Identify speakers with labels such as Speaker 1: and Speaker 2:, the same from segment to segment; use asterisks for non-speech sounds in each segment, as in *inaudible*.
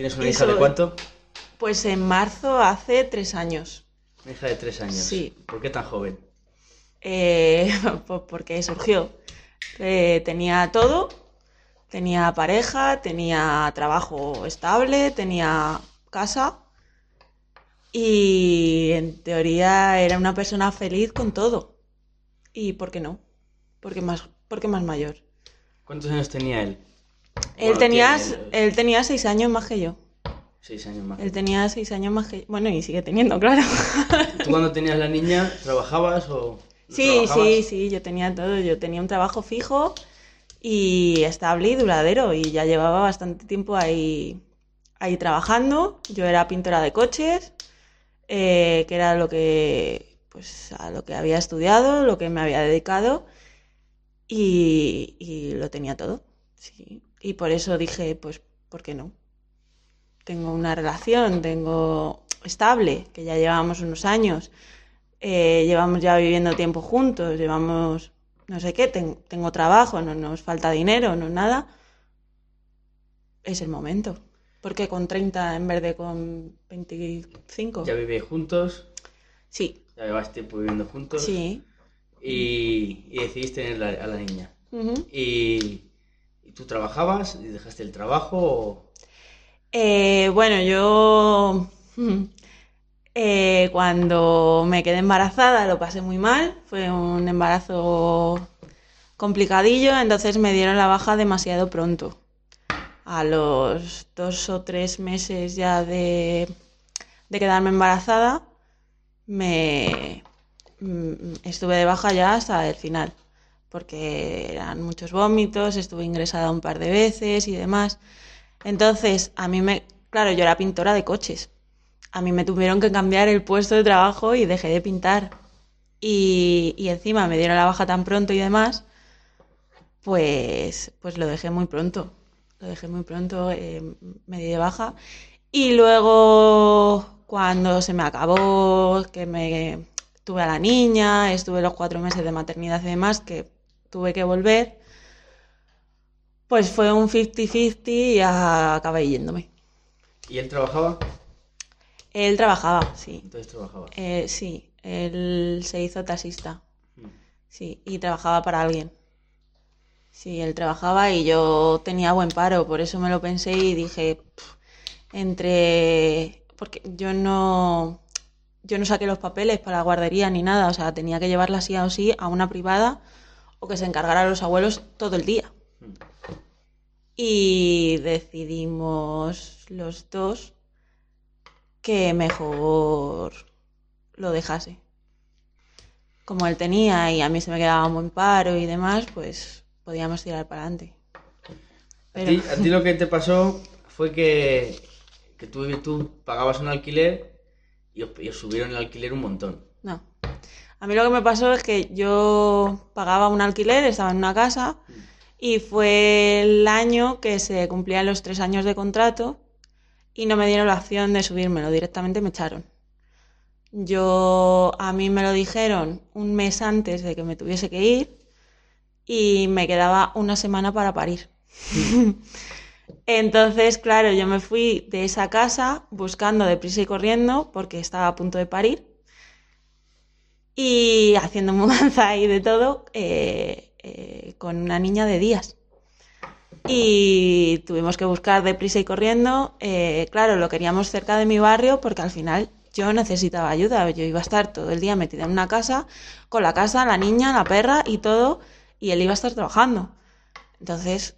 Speaker 1: ¿Tienes una hija de cuánto?
Speaker 2: Pues en marzo hace tres años.
Speaker 1: Una hija de tres años.
Speaker 2: Sí.
Speaker 1: ¿Por qué tan joven?
Speaker 2: Eh, *laughs* porque surgió. Eh, tenía todo, tenía pareja, tenía trabajo estable, tenía casa y en teoría era una persona feliz con todo. ¿Y por qué no? Porque más, porque más mayor.
Speaker 1: ¿Cuántos años tenía él?
Speaker 2: Él, tenía, él tenía seis años más que yo.
Speaker 1: Seis años más.
Speaker 2: Él tenía seis años más que yo. Bueno, y sigue teniendo, claro.
Speaker 1: ¿Tú cuando tenías la niña trabajabas o...?
Speaker 2: Sí, sí, sí, yo tenía todo. Yo tenía un trabajo fijo y estable y duradero y ya llevaba bastante tiempo ahí, ahí trabajando. Yo era pintora de coches, eh, que era lo que, pues, a lo que había estudiado, lo que me había dedicado y, y lo tenía todo. Sí. Y por eso dije, pues, ¿por qué no? Tengo una relación, tengo estable, que ya llevamos unos años, eh, llevamos ya viviendo tiempo juntos, llevamos no sé qué, tengo trabajo, no nos falta dinero, no nada. Es el momento. Porque con 30 en vez de con 25.
Speaker 1: ¿Ya vivéis juntos?
Speaker 2: Sí.
Speaker 1: ¿Ya lleváis tiempo viviendo juntos?
Speaker 2: Sí.
Speaker 1: Y, y decidiste tener a la niña. y, tú trabajabas y dejaste el trabajo?
Speaker 2: Eh, bueno, yo *laughs* eh, cuando me quedé embarazada lo pasé muy mal, fue un embarazo complicadillo, entonces me dieron la baja demasiado pronto. A los dos o tres meses ya de, quedarme embarazada, me mm, estuve de baja ya hasta el final, porque eran muchos vómitos, estuve ingresada un par de veces y demás. Entonces, a mí me, claro, yo era pintora de coches a mí me tuvieron que cambiar el puesto de trabajo y dejé de pintar. Y, encima me dieron la baja tan pronto y demás, pues, pues lo dejé muy pronto. Lo dejé muy pronto, eh, me di de baja. Y luego, cuando se me acabó, que me tuve a la niña, estuve los cuatro meses de maternidad y demás, que tuve que volver, pues fue un 50-50 y acabé yéndome.
Speaker 1: ¿Y él trabajaba?
Speaker 2: Él trabajaba, sí.
Speaker 1: Entonces trabajaba.
Speaker 2: Eh, sí, él se hizo taxista. Mm. Sí, y trabajaba para alguien. Sí, él trabajaba y yo tenía buen paro, por eso me lo pensé y dije, entre... Porque yo no... Yo no saqué los papeles para la guardería ni nada, o sea, tenía que llevarla así o sí a una privada o que se encargara a los abuelos todo el día. Mm. Y decidimos los dos que mejor lo dejase. Como él tenía y a mí se me quedaba un buen paro y demás, pues podíamos tirar para adelante.
Speaker 1: A, ti, lo que te pasó fue que, que tú, tú pagabas un alquiler y os, subieron el alquiler un montón.
Speaker 2: No. A mí lo que me pasó es que yo pagaba un alquiler, estaba en una casa y fue el año que se cumplían los tres años de contrato y no me dieron la opción de subírmelo, directamente me echaron. Yo, a mí me lo dijeron un mes antes de que me tuviese que ir y me quedaba una semana para parir. *laughs* Entonces, claro, yo me fui de esa casa buscando deprisa y corriendo porque estaba a punto de parir y haciendo *laughs* mudanza y de todo eh, eh, con una niña de días y tuvimos que buscar deprisa y corriendo. Eh, claro, lo queríamos cerca de mi barrio porque al final yo necesitaba ayuda. Yo iba a estar todo el día metida en una casa, con la casa, la niña, la perra y todo, y él iba a estar trabajando. Entonces,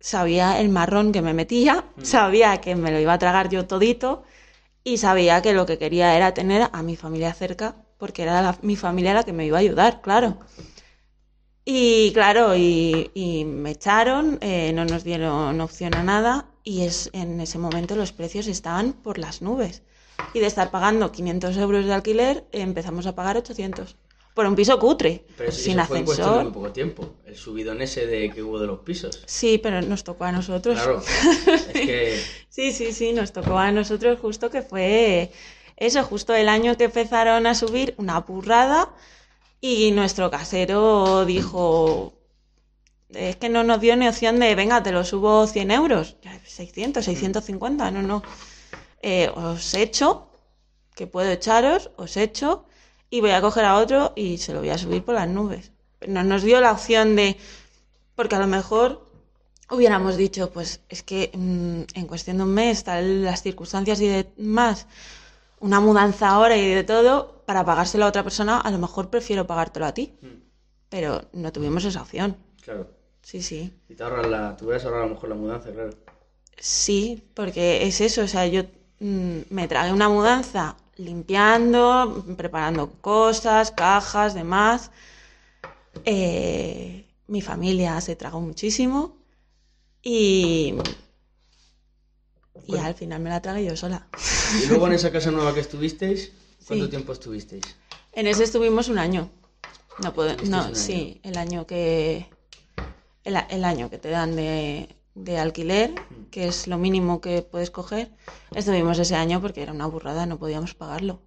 Speaker 2: sabía el marrón que me metía, mm. sabía que me lo iba a tragar yo todito y sabía que lo que quería era tener a mi familia cerca porque era mi familia la que me iba a ayudar, claro. Y claro, y, me echaron, eh, no nos dieron opción a nada y es en ese momento los precios estaban por las nubes. Y de estar pagando 500 euros de alquiler, empezamos a pagar 800. Por un piso cutre,
Speaker 1: pero sin ascensor. Fue en muy poco tiempo, el subidón ese de que hubo de los pisos.
Speaker 2: Sí, pero nos tocó a nosotros.
Speaker 1: Claro, es que... *laughs*
Speaker 2: sí, sí, sí, nos tocó a nosotros justo que fue eso, justo el año que empezaron a subir una burrada y nuestro casero dijo, Es que no nos dio ni opción de, venga, te lo subo 100 euros. 600, 650, no, no. Eh, os echo, que puedo echaros, os echo, y voy a coger a otro y se lo voy a subir por las nubes. No nos dio la opción de, porque a lo mejor hubiéramos dicho, pues es que mm, en cuestión de un mes, tal las circunstancias y demás, una mudanza ahora y de todo, para pagárselo a otra persona, a lo mejor prefiero pagártelo a ti.
Speaker 1: Mm.
Speaker 2: Pero no tuvimos esa opción.
Speaker 1: Claro.
Speaker 2: Sí, sí.
Speaker 1: Y te ahorras la, te hubieras ahorrado a lo mejor la mudanza, claro.
Speaker 2: Sí, porque es eso, o sea, yo mm, me tragué una mudanza limpiando, preparando cosas, cajas, demás. Eh, mi familia se tragó muchísimo y, y
Speaker 1: Bueno.
Speaker 2: al final me la tragué yo sola.
Speaker 1: Y luego en *laughs* esa casa nueva que estuvisteis, ¿cuánto
Speaker 2: Sí.
Speaker 1: tiempo estuvisteis?
Speaker 2: En ese estuvimos un año. No puedo, no, sí, el año que el, el año que te dan de, de alquiler,
Speaker 1: Mm.
Speaker 2: que es lo mínimo que puedes coger. Estuvimos ese año porque era una burrada, no podíamos pagarlo.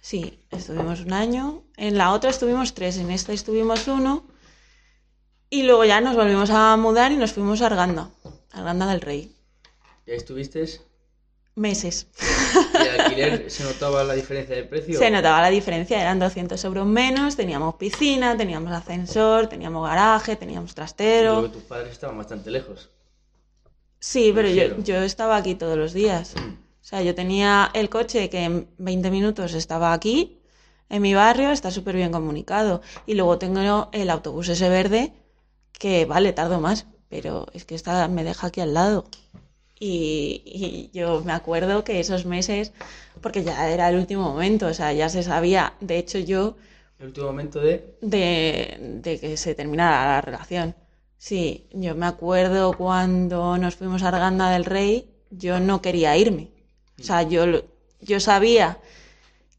Speaker 2: Sí, estuvimos un año. En la otra estuvimos tres, en esta estuvimos uno. Y luego ya nos volvimos a mudar y nos fuimos a Arganda, Arganda del Rey.
Speaker 1: ¿Y ahí estuvisteis?
Speaker 2: Meses.
Speaker 1: ¿Y el alquiler *laughs* se notaba la diferencia de precio?
Speaker 2: Se notaba la diferencia, eran 200 euros menos, teníamos piscina, teníamos ascensor, teníamos garaje, teníamos trastero.
Speaker 1: luego tus padres estaban bastante lejos.
Speaker 2: Sí, pero yo, yo estaba aquí todos los días. O sea, yo tenía el coche que en 20 minutos estaba aquí, en mi barrio, está súper bien comunicado. Y luego tengo el autobús ese verde, que vale, tardo más, pero es que está, me deja aquí al lado. Y, y yo me acuerdo que esos meses, porque ya era el último momento, o sea, ya se sabía, de hecho yo,
Speaker 1: El último momento de...
Speaker 2: de, de que se terminara la relación. Sí, yo me acuerdo cuando nos fuimos a Arganda del Rey, yo no quería irme. O sea, yo, yo sabía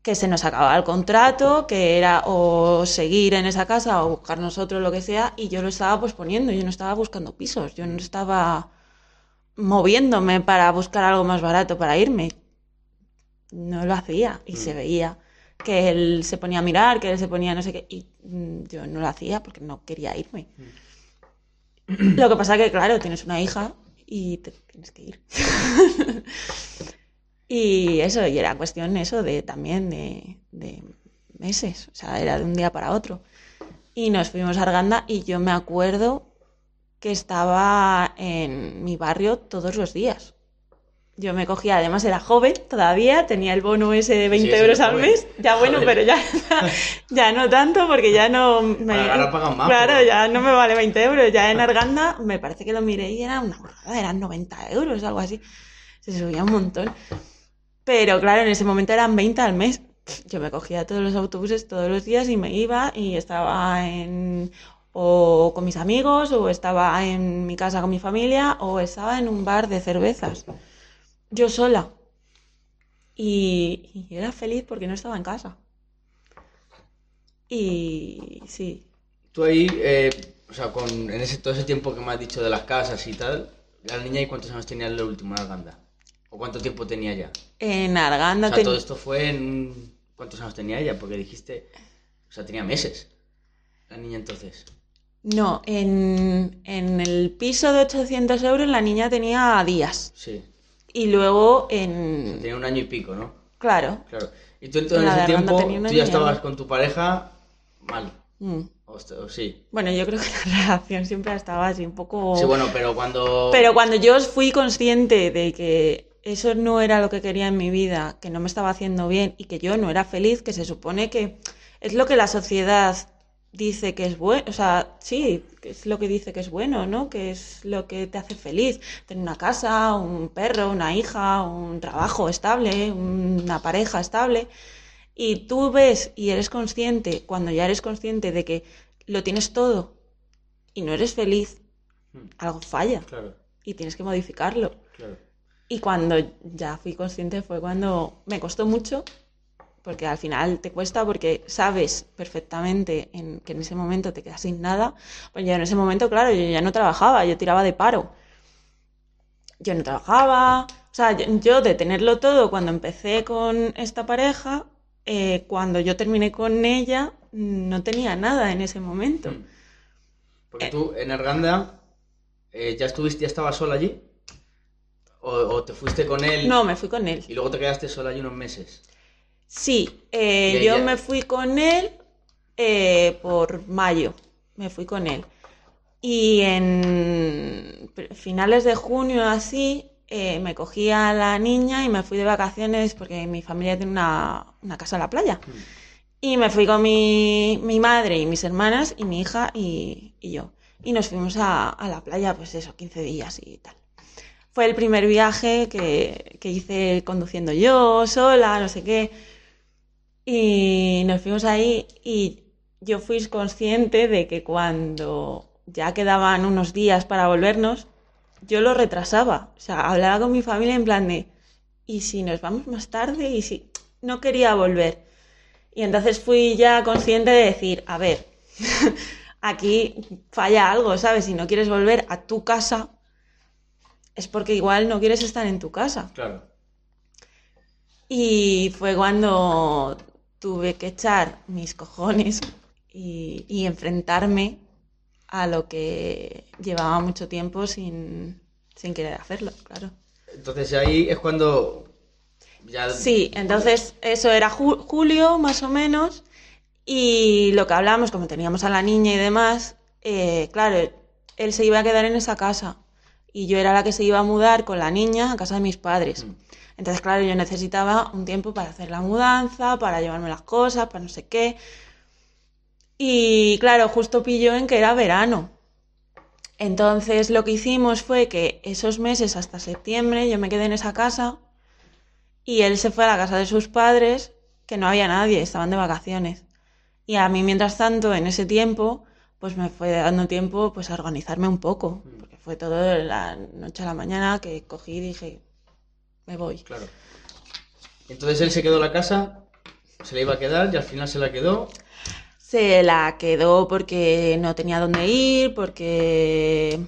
Speaker 2: que se nos acababa el contrato, que era o seguir en esa casa o buscar nosotros lo que sea, y yo lo estaba posponiendo, yo no estaba buscando pisos, yo no estaba moviéndome para buscar algo más barato para irme. No lo hacía y se veía que él se ponía a mirar, que él se ponía no sé qué, y mm, yo no lo hacía porque no quería irme. Lo que pasa que, claro, tienes una hija y te tienes que ir. *laughs* y eso, y era cuestión eso de también de, de meses, o sea, era de un día para otro. Y nos fuimos a Arganda y yo me acuerdo que estaba en mi barrio todos los días. Yo me cogía, además era joven todavía, tenía el bono ese de 20
Speaker 1: sí,
Speaker 2: euros al
Speaker 1: joven.
Speaker 2: mes. Ya bueno, pero ya, *laughs* ya no tanto porque ya no me...
Speaker 1: Ahora- ahora pagan más,
Speaker 2: Claro,
Speaker 1: pero-
Speaker 2: ya no me vale 20 euros. Ya en *laughs* Arganda me parece que lo miré y era una burrada, eran 90 euros, algo así. Se subía un montón. Pero claro, en ese momento eran 20 al mes. Yo me cogía todos los autobuses todos los días y me iba y estaba en o con mis amigos o estaba en mi casa con mi familia o estaba en un bar de cervezas. Yo sola. Y, y era feliz porque no estaba en casa. Y sí,
Speaker 1: Tú ahí, eh, o sea, con, en ese, todo ese tiempo que me has dicho de las casas y tal, la niña, ¿y cuántos años tenía último en Arganda? ¿O cuánto tiempo tenía ya?
Speaker 2: en
Speaker 1: O
Speaker 2: Arganda
Speaker 1: sea,
Speaker 2: ten-
Speaker 1: todo esto fue en... ¿Cuántos años tenía ella? Porque dijiste... O sea, tenía meses. La niña entonces.
Speaker 2: No, en, en el piso de 800 euros la niña tenía días.
Speaker 1: Sí.
Speaker 2: Y luego en...
Speaker 1: tenía un año y pico, ¿no?
Speaker 2: Claro.
Speaker 1: Claro. Y tú entonces en ese tiempo, tú ya estabas con tu pareja mal.
Speaker 2: Mm.
Speaker 1: O sí.
Speaker 2: Bueno, yo creo que la *laughs* relación siempre estaba así un poco...
Speaker 1: Sí, bueno, pero cuando...
Speaker 2: Pero cuando yo fui consciente de que eso no era lo que quería en mi vida, que no me estaba haciendo bien y que yo no era feliz, que se supone que es lo que la sociedad dice que es bueno, o sea, sí, que es lo que dice que es bueno, ¿no? Que es lo que te hace feliz, tener una casa, un perro, una hija, un trabajo estable, una pareja estable. Y tú ves y eres consciente, cuando ya eres consciente de que lo tienes todo y no eres feliz,
Speaker 1: Hmm,
Speaker 2: algo falla
Speaker 1: Claro,
Speaker 2: y tienes que modificarlo.
Speaker 1: claro.
Speaker 2: Y cuando ya fui consciente fue cuando me costó mucho, porque al final te cuesta porque sabes perfectamente en, que en ese momento te quedas sin nada. Pues yo en ese momento, claro, yo ya no trabajaba, yo tiraba de paro. Yo no trabajaba, o sea, yo, yo de tenerlo todo cuando empecé con esta pareja, eh, cuando yo terminé con ella, no tenía nada en ese momento.
Speaker 1: Hmm. Porque
Speaker 2: Eh.
Speaker 1: tú en Arganda eh, ya estuviste, ya estabas sola allí. O, o te fuiste con él
Speaker 2: No, me fui con él.
Speaker 1: y luego te quedaste sola allí unos meses.
Speaker 2: Sí, eh, yo me fui con él eh, por mayo, me fui con él. Y en finales de junio así, eh, me cogí a la niña y me fui de vacaciones porque mi familia tiene una, una casa en la playa. Y me fui con mi, mi madre y mis hermanas y mi hija y, y yo. Y nos fuimos a, a la playa, pues eso, 15 días y tal. Fue el primer viaje que, que hice conduciendo yo, sola, no sé qué. Y nos fuimos ahí y yo fui consciente de que cuando ya quedaban unos días para volvernos, yo lo retrasaba. O sea, hablaba con mi familia en plan de, ¿y si nos vamos más tarde? Y si no quería volver. Y entonces fui ya consciente de decir, a ver, *laughs* aquí falla algo, ¿sabes? Si no quieres volver a tu casa, es porque igual no quieres estar en tu casa.
Speaker 1: Claro.
Speaker 2: Y fue cuando tuve que echar mis cojones y, y enfrentarme a lo que llevaba mucho tiempo sin, sin querer hacerlo, claro.
Speaker 1: Entonces ahí es cuando ya
Speaker 2: Sí, entonces eso era ju- julio más o menos y lo que hablamos, como teníamos a la niña y demás, eh, claro, él se iba a quedar en esa casa y yo era la que se iba a mudar con la niña a casa de mis padres.
Speaker 1: Mm.
Speaker 2: Entonces, claro, yo necesitaba un tiempo para hacer la mudanza, para llevarme las cosas, para no sé qué. Y claro, justo pilló en que era verano. Entonces lo que hicimos fue que esos meses hasta septiembre yo me quedé en esa casa y él se fue a la casa de sus padres, que no había nadie, estaban de vacaciones. Y a mí, mientras tanto, en ese tiempo, pues me fue dando tiempo pues a organizarme un poco, porque fue todo de la noche a la mañana que cogí y dije, me voy.
Speaker 1: Claro. Entonces él se quedó la casa, se le iba a quedar y al final se la quedó.
Speaker 2: Se la quedó porque no tenía dónde ir, porque...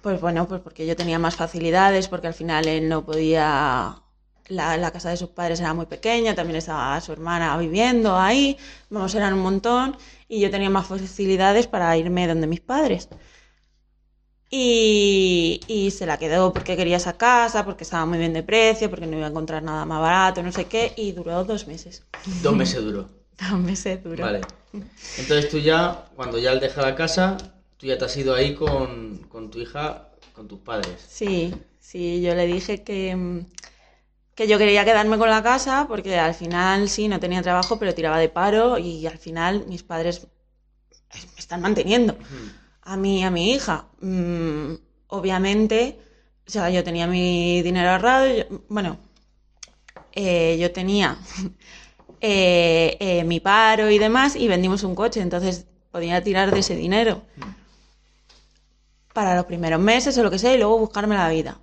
Speaker 2: Pues bueno, pues porque yo tenía más facilidades, porque al final él no podía... La, la casa de sus padres era muy pequeña, también estaba su hermana viviendo ahí, vamos, eran un montón, y yo tenía más facilidades para irme donde mis padres. Y, y se la quedó porque quería esa casa, porque estaba muy bien de precio, porque no iba a encontrar nada más barato, no sé qué, y duró dos meses.
Speaker 1: Dos meses duró. *laughs*
Speaker 2: Dos meses duró.
Speaker 1: Vale. Entonces tú ya, cuando ya él deja la casa, tú ya te has ido ahí con, con tu hija, con tus padres.
Speaker 2: Sí, sí, yo le dije que, que yo quería quedarme con la casa porque al final sí, no tenía trabajo, pero tiraba de paro y al final mis padres me están manteniendo. A mí y a mi hija. Mm, obviamente, o sea, yo tenía mi dinero ahorrado, yo- bueno, eh, yo tenía *laughs* eh, eh, mi paro y demás y vendimos un coche, entonces podía tirar de ese dinero para los primeros meses o lo que sea y luego buscarme la vida.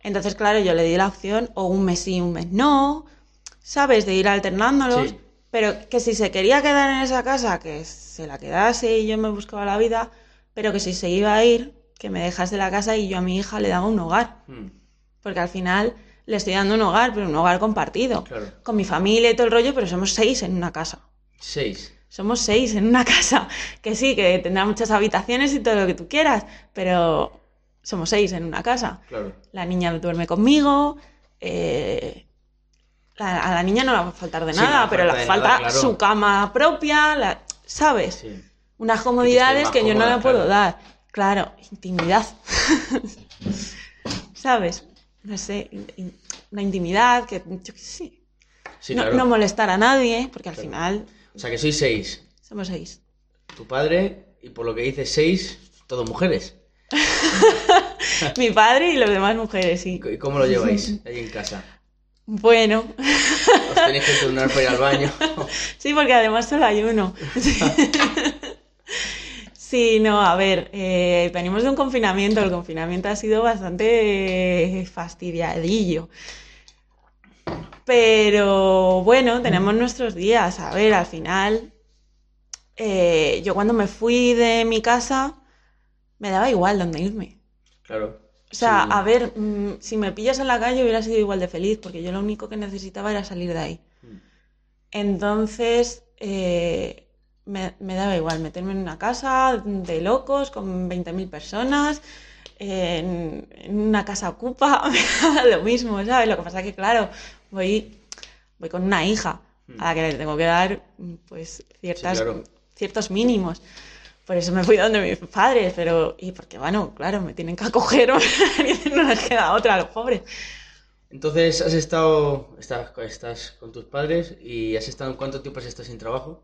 Speaker 2: Entonces, claro, yo le di la opción o un mes sí, un mes no, ¿sabes? De ir alternándolos.
Speaker 1: Sí.
Speaker 2: Pero que si se quería quedar en esa casa, que se la quedase y yo me buscaba la vida, pero que si se iba a ir, que me dejase la casa y yo a mi hija le daba un hogar.
Speaker 1: Hmm,
Speaker 2: Porque al final le estoy dando un hogar, pero un hogar compartido.
Speaker 1: Claro.
Speaker 2: Con mi familia y todo el rollo, pero somos seis en una casa.
Speaker 1: Seis.
Speaker 2: Somos seis en una *laughs* casa. Que sí, que tendrá muchas habitaciones y todo lo que tú quieras, pero somos seis en una casa.
Speaker 1: Claro.
Speaker 2: La niña duerme conmigo. eh, la- a la niña no le va a faltar de
Speaker 1: Sí, no
Speaker 2: nada, pero le falta
Speaker 1: nada, claro.
Speaker 2: su cama propia, la- ¿sabes?
Speaker 1: Sí.
Speaker 2: Unas comodidades que, yo no le puedo
Speaker 1: claro.
Speaker 2: dar. Claro, intimidad. *laughs* ¿Sabes? No sé, una intimidad que yo qué sé.
Speaker 1: Sí,
Speaker 2: no,
Speaker 1: claro.
Speaker 2: no molestar a nadie, porque al
Speaker 1: Claro.
Speaker 2: final
Speaker 1: O sea que sois seis.
Speaker 2: somos seis.
Speaker 1: Tu padre, y por lo que dices seis, todo mujeres. *laughs*
Speaker 2: Mi padre y las demás mujeres, sí.
Speaker 1: ¿Y cómo lo lleváis *laughs* ahí en casa?
Speaker 2: Bueno,
Speaker 1: ¿Os tenéis que turnar para ir al baño?
Speaker 2: sí, porque además solo hay uno. Sí, no, a ver, eh, venimos de un confinamiento, el confinamiento ha sido bastante fastidiadillo. Pero bueno, tenemos nuestros días. A ver, al final, eh, yo cuando me fui de mi casa, me daba igual dónde irme.
Speaker 1: Claro.
Speaker 2: O sea,
Speaker 1: Sí.
Speaker 2: a ver, mm, si me pillas en la calle hubiera sido igual de feliz, porque yo lo único que necesitaba era salir de ahí.
Speaker 1: Mm.
Speaker 2: Entonces, eh, me, me daba igual meterme en una casa de locos con 20.000 personas, en, en una casa ocupa, *laughs* me daba lo mismo, ¿sabes? Lo que pasa es que, claro, voy, voy con una hija a la que le tengo que dar pues ciertas,
Speaker 1: Sí, claro.
Speaker 2: ciertos mínimos. Por eso me fui donde mis padres, pero... Y porque, bueno, claro, me tienen que acoger, *laughs* no les queda otra a los pobres.
Speaker 1: Entonces, has estado, estás, estás con tus padres y has estado, ¿cuánto tiempo has estado sin trabajo?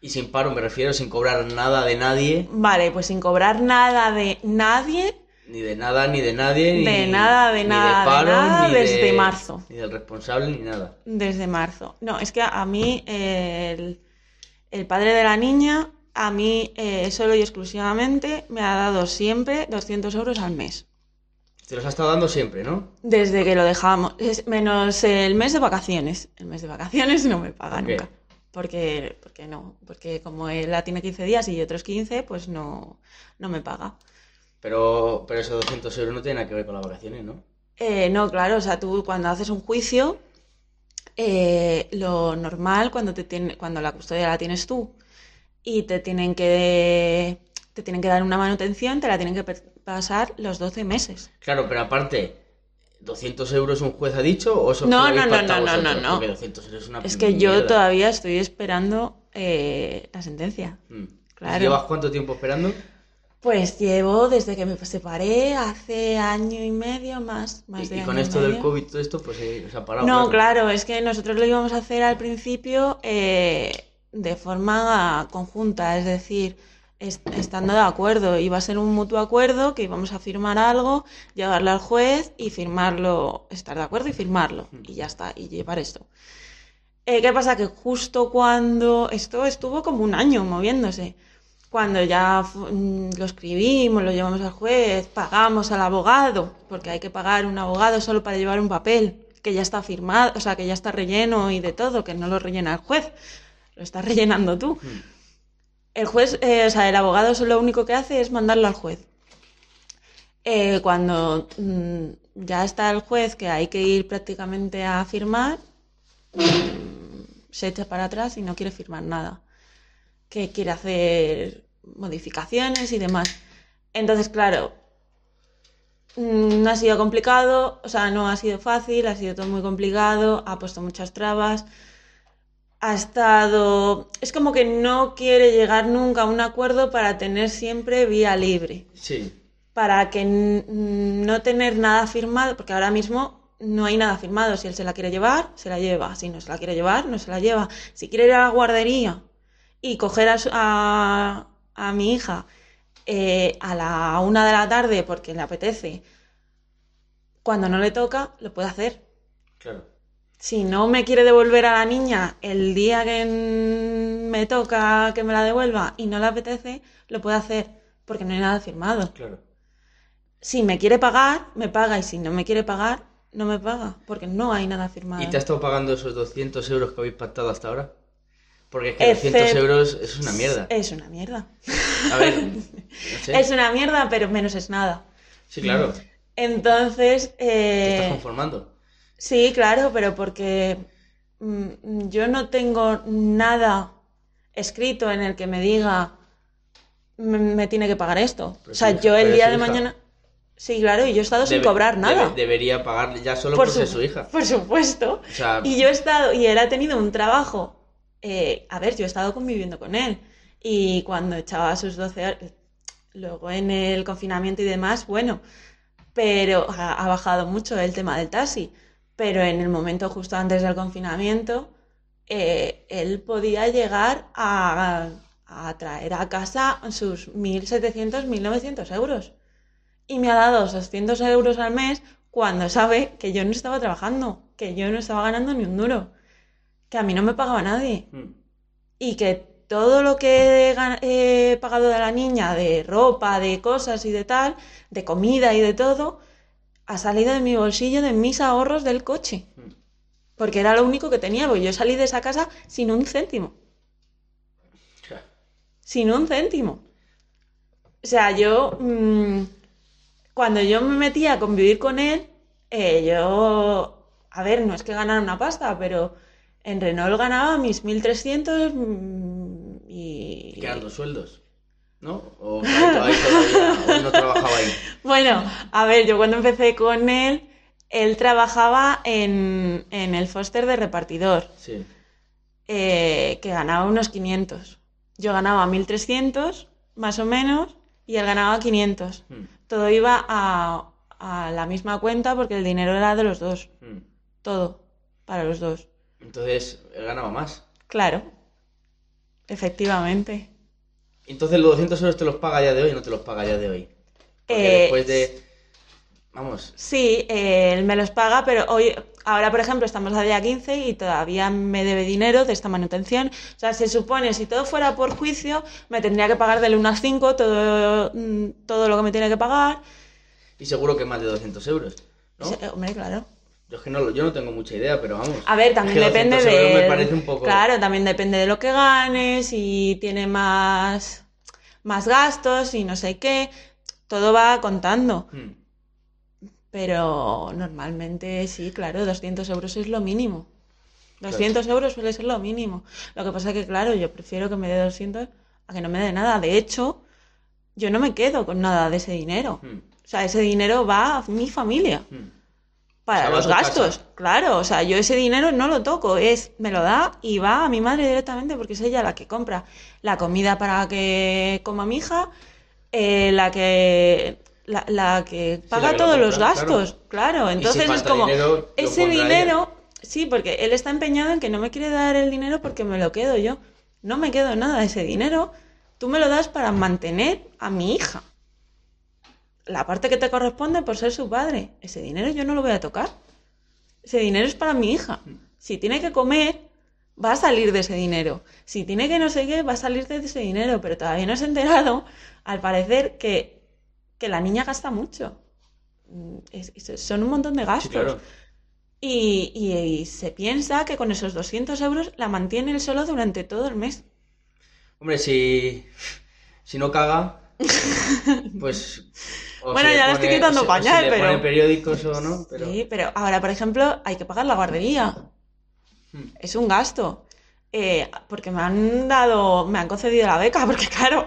Speaker 1: Y sin paro, me refiero, sin cobrar nada de nadie,
Speaker 2: Vale, pues sin cobrar nada de nadie,
Speaker 1: ni de nada, ni de nadie, ni
Speaker 2: De nada, de
Speaker 1: ni
Speaker 2: nada, de
Speaker 1: paro,
Speaker 2: nada,
Speaker 1: ni
Speaker 2: desde
Speaker 1: de-
Speaker 2: marzo.
Speaker 1: Ni del responsable, ni nada.
Speaker 2: desde marzo. No, es que a mí eh, el, el padre de la niña, a mí eh, solo y exclusivamente me ha dado siempre 200 euros al mes.
Speaker 1: Te los has estado dando siempre, ¿no?
Speaker 2: Desde que lo dejamos, es- menos el mes de vacaciones. El mes de vacaciones no me paga nunca. Porque, porque no, porque como él la tiene 15 días y yo otros 15, pues no, no me paga.
Speaker 1: Pero, pero esos 200 euros no tienen nada que ver con las vacaciones, ¿no?
Speaker 2: Eh, no, claro, o sea, tú cuando haces un juicio, eh, lo normal cuando te tiene, cuando la custodia la tienes tú y te tienen que te tienen que dar una manutención, te la tienen que pasar los 12 meses.
Speaker 1: Claro, pero aparte, ¿200 euros un juez ha dicho o eso
Speaker 2: No, no, no, no, no, no.
Speaker 1: 200 euros es
Speaker 2: que yo todavía estoy esperando eh, la sentencia.
Speaker 1: Mm.
Speaker 2: Claro.
Speaker 1: ¿Llevas cuánto tiempo esperando?
Speaker 2: Pues llevo desde que me separé hace año y medio más, más
Speaker 1: Y,
Speaker 2: de
Speaker 1: y con esto del. COVID todo esto, pues eh, se ha parado.
Speaker 2: No, claro, es que nosotros lo íbamos a hacer al principio eh, de forma conjunta, es decir, estando de acuerdo. Iba a ser un mutuo acuerdo que íbamos a firmar algo, llevarlo al juez y firmarlo, estar de acuerdo y firmarlo. Y ya está, y llevar esto. Eh, ¿qué pasa? Que justo cuando esto estuvo como un año moviéndose. Cuando ya mm, lo escribimos, lo llevamos al juez, pagamos al abogado, porque hay que pagar un abogado solo para llevar un papel que ya está firmado, o sea, que ya está relleno y de todo, que no lo rellena el juez, lo estás rellenando tú. El juez, eh, o sea, el abogado lo único que hace es mandarlo al juez. Eh, cuando mm, ya está el juez que hay que ir prácticamente a firmar, se echa para atrás y no quiere firmar nada. Que quiere hacer modificaciones y demás. Entonces, claro, mm, no ha sido complicado, o sea, no ha sido fácil, ha sido todo muy complicado, ha puesto muchas trabas. Ha estado. Es como que no quiere llegar nunca a un acuerdo para tener siempre vía libre
Speaker 1: Sí.
Speaker 2: para que no tener nada firmado, porque ahora mismo no hay nada firmado. Si él se la quiere llevar, se la lleva. Si no se la quiere llevar, no se la lleva. Si quiere ir a la guardería y coger a, su- a- a mi hija eh, a la una de la tarde porque le apetece, cuando no le toca, lo puede hacer.
Speaker 1: Claro.
Speaker 2: Si no me quiere devolver a la niña el día que me toca que me la devuelva y no le apetece, lo puede hacer porque no hay nada firmado.
Speaker 1: Claro.
Speaker 2: Si me quiere pagar, me paga. Y si no me quiere pagar, no me paga. Porque no hay nada firmado.
Speaker 1: ¿Y te has estado pagando esos 200 euros que habéis pactado hasta ahora? Porque es que
Speaker 2: Excep-
Speaker 1: 200 euros es una mierda.
Speaker 2: Es una mierda.
Speaker 1: A ver, *laughs* no sé.
Speaker 2: Es una mierda, pero menos es nada.
Speaker 1: Sí, claro.
Speaker 2: Entonces,
Speaker 1: Te estás
Speaker 2: eh,
Speaker 1: conformando.
Speaker 2: Sí, claro, pero porque mm, yo no tengo nada escrito en el que me diga me, me tiene que pagar esto.
Speaker 1: Pero
Speaker 2: o sea,
Speaker 1: su-
Speaker 2: yo el día
Speaker 1: su
Speaker 2: de
Speaker 1: hija.
Speaker 2: mañana... Sí, claro, y yo he estado sin cobrar nada.
Speaker 1: debe- debería pagar ya solo por, ser su hija.
Speaker 2: Por supuesto.
Speaker 1: O sea,
Speaker 2: Y yo he estado, y él ha tenido un trabajo. eh, a ver, yo he estado conviviendo con él. Y cuando echaba sus 12 horas, luego en el confinamiento y demás, bueno, pero ha, ha bajado mucho el tema del taxi. Pero en el momento justo antes del confinamiento, eh, él podía llegar a, a traer a casa sus 1.700, 1.900 euros. Y me ha dado 200 euros al mes cuando sabe que yo no estaba trabajando, que yo no estaba ganando ni un duro, que a mí no me pagaba nadie
Speaker 1: mm,
Speaker 2: y que todo lo que he, he pagado de la niña, de ropa, de cosas y de tal, de comida y de todo, ha salido de mi bolsillo, de mis ahorros del coche. Porque era lo único que tenía, porque yo salí de esa casa sin un céntimo. Sin un céntimo. O sea, yo, mm, cuando yo me metía a convivir con él, eh, yo, a ver, no es que ganara una pasta, pero en Renault ganaba mis 1.300 mm, Y...
Speaker 1: ¿Qué eran dos sueldos? ¿No? ¿O *laughs* todavía no trabajaba ahí?
Speaker 2: Bueno, a ver, yo cuando empecé con él, él trabajaba en, en el Foster de repartidor,
Speaker 1: Sí.
Speaker 2: eh, que ganaba unos 500. Yo ganaba 1.300, más o menos, y él ganaba 500.
Speaker 1: Mm,
Speaker 2: Todo iba a, a la misma cuenta porque el dinero era de los dos.
Speaker 1: mm.
Speaker 2: Todo, para los dos.
Speaker 1: Entonces, él ganaba más.
Speaker 2: Claro, efectivamente.
Speaker 1: Entonces, los 200 euros te los paga ya de hoy o no te los paga ya de hoy. Porque
Speaker 2: Eh,
Speaker 1: después de. Vamos.
Speaker 2: Sí, eh, él me los paga, pero hoy, ahora por ejemplo, estamos a día 15 y todavía me debe dinero de esta manutención. O sea, se supone, si todo fuera por juicio, me tendría que pagar del 1 al 5 todo, mm, todo lo que me tiene que pagar.
Speaker 1: Y seguro que más de 200 euros. ¿no?
Speaker 2: Sí, hombre, claro.
Speaker 1: Yo es que no, yo no tengo mucha idea, pero vamos.
Speaker 2: A ver, también *laughs*
Speaker 1: Es que
Speaker 2: depende
Speaker 1: 200 euros
Speaker 2: de...
Speaker 1: me parece un poco.
Speaker 2: Claro, también depende de lo que ganes, si tiene más, más gastos y no sé qué. Todo va contando.
Speaker 1: Mm,
Speaker 2: Pero normalmente sí, claro, 200 euros es lo mínimo. 200 euros suele ser lo mínimo. Lo que pasa es que, claro, yo prefiero que me dé 200 a que no me dé nada. De hecho, yo no me quedo con nada de ese dinero.
Speaker 1: mm,
Speaker 2: O sea, ese dinero va a mi familia
Speaker 1: mm.
Speaker 2: Para los gastos.
Speaker 1: casa.
Speaker 2: Claro, o sea, yo ese dinero no lo toco, es me lo da y va a mi madre directamente porque es ella la que compra la comida para que coma mi hija, eh, la que la, la que paga
Speaker 1: la
Speaker 2: todos los gastos, claro. Entonces es como
Speaker 1: dinero,
Speaker 2: ese dinero, sí, porque él está empeñado en que no me quiere dar el dinero porque me lo quedo yo. No me quedo nada de ese dinero. Tú me lo das para mantener a mi hija la parte que te corresponde por ser su padre. Ese dinero yo no lo voy a tocar. Ese dinero es para mi hija. Si tiene que comer, va a salir de ese dinero. Si tiene que no sé qué, va a salir de ese dinero. Pero todavía no se ha enterado, al parecer, que, que la niña gasta mucho. Mm, es- es- son un montón de
Speaker 1: Sí,
Speaker 2: gastos.
Speaker 1: claro.
Speaker 2: Y, y- y se piensa que con esos 200 euros la mantiene él solo durante todo el mes.
Speaker 1: Hombre, si. Si no caga. *laughs* Pues. O
Speaker 2: Bueno, ya le estoy
Speaker 1: pone-
Speaker 2: quitando pañal, pero-
Speaker 1: ponen periódicos o no, pero.
Speaker 2: Sí, pero ahora, por ejemplo, hay que pagar la guardería.
Speaker 1: Hmm.
Speaker 2: Es un gasto. Eh, porque me han dado, me han concedido la beca, *laughs* porque claro,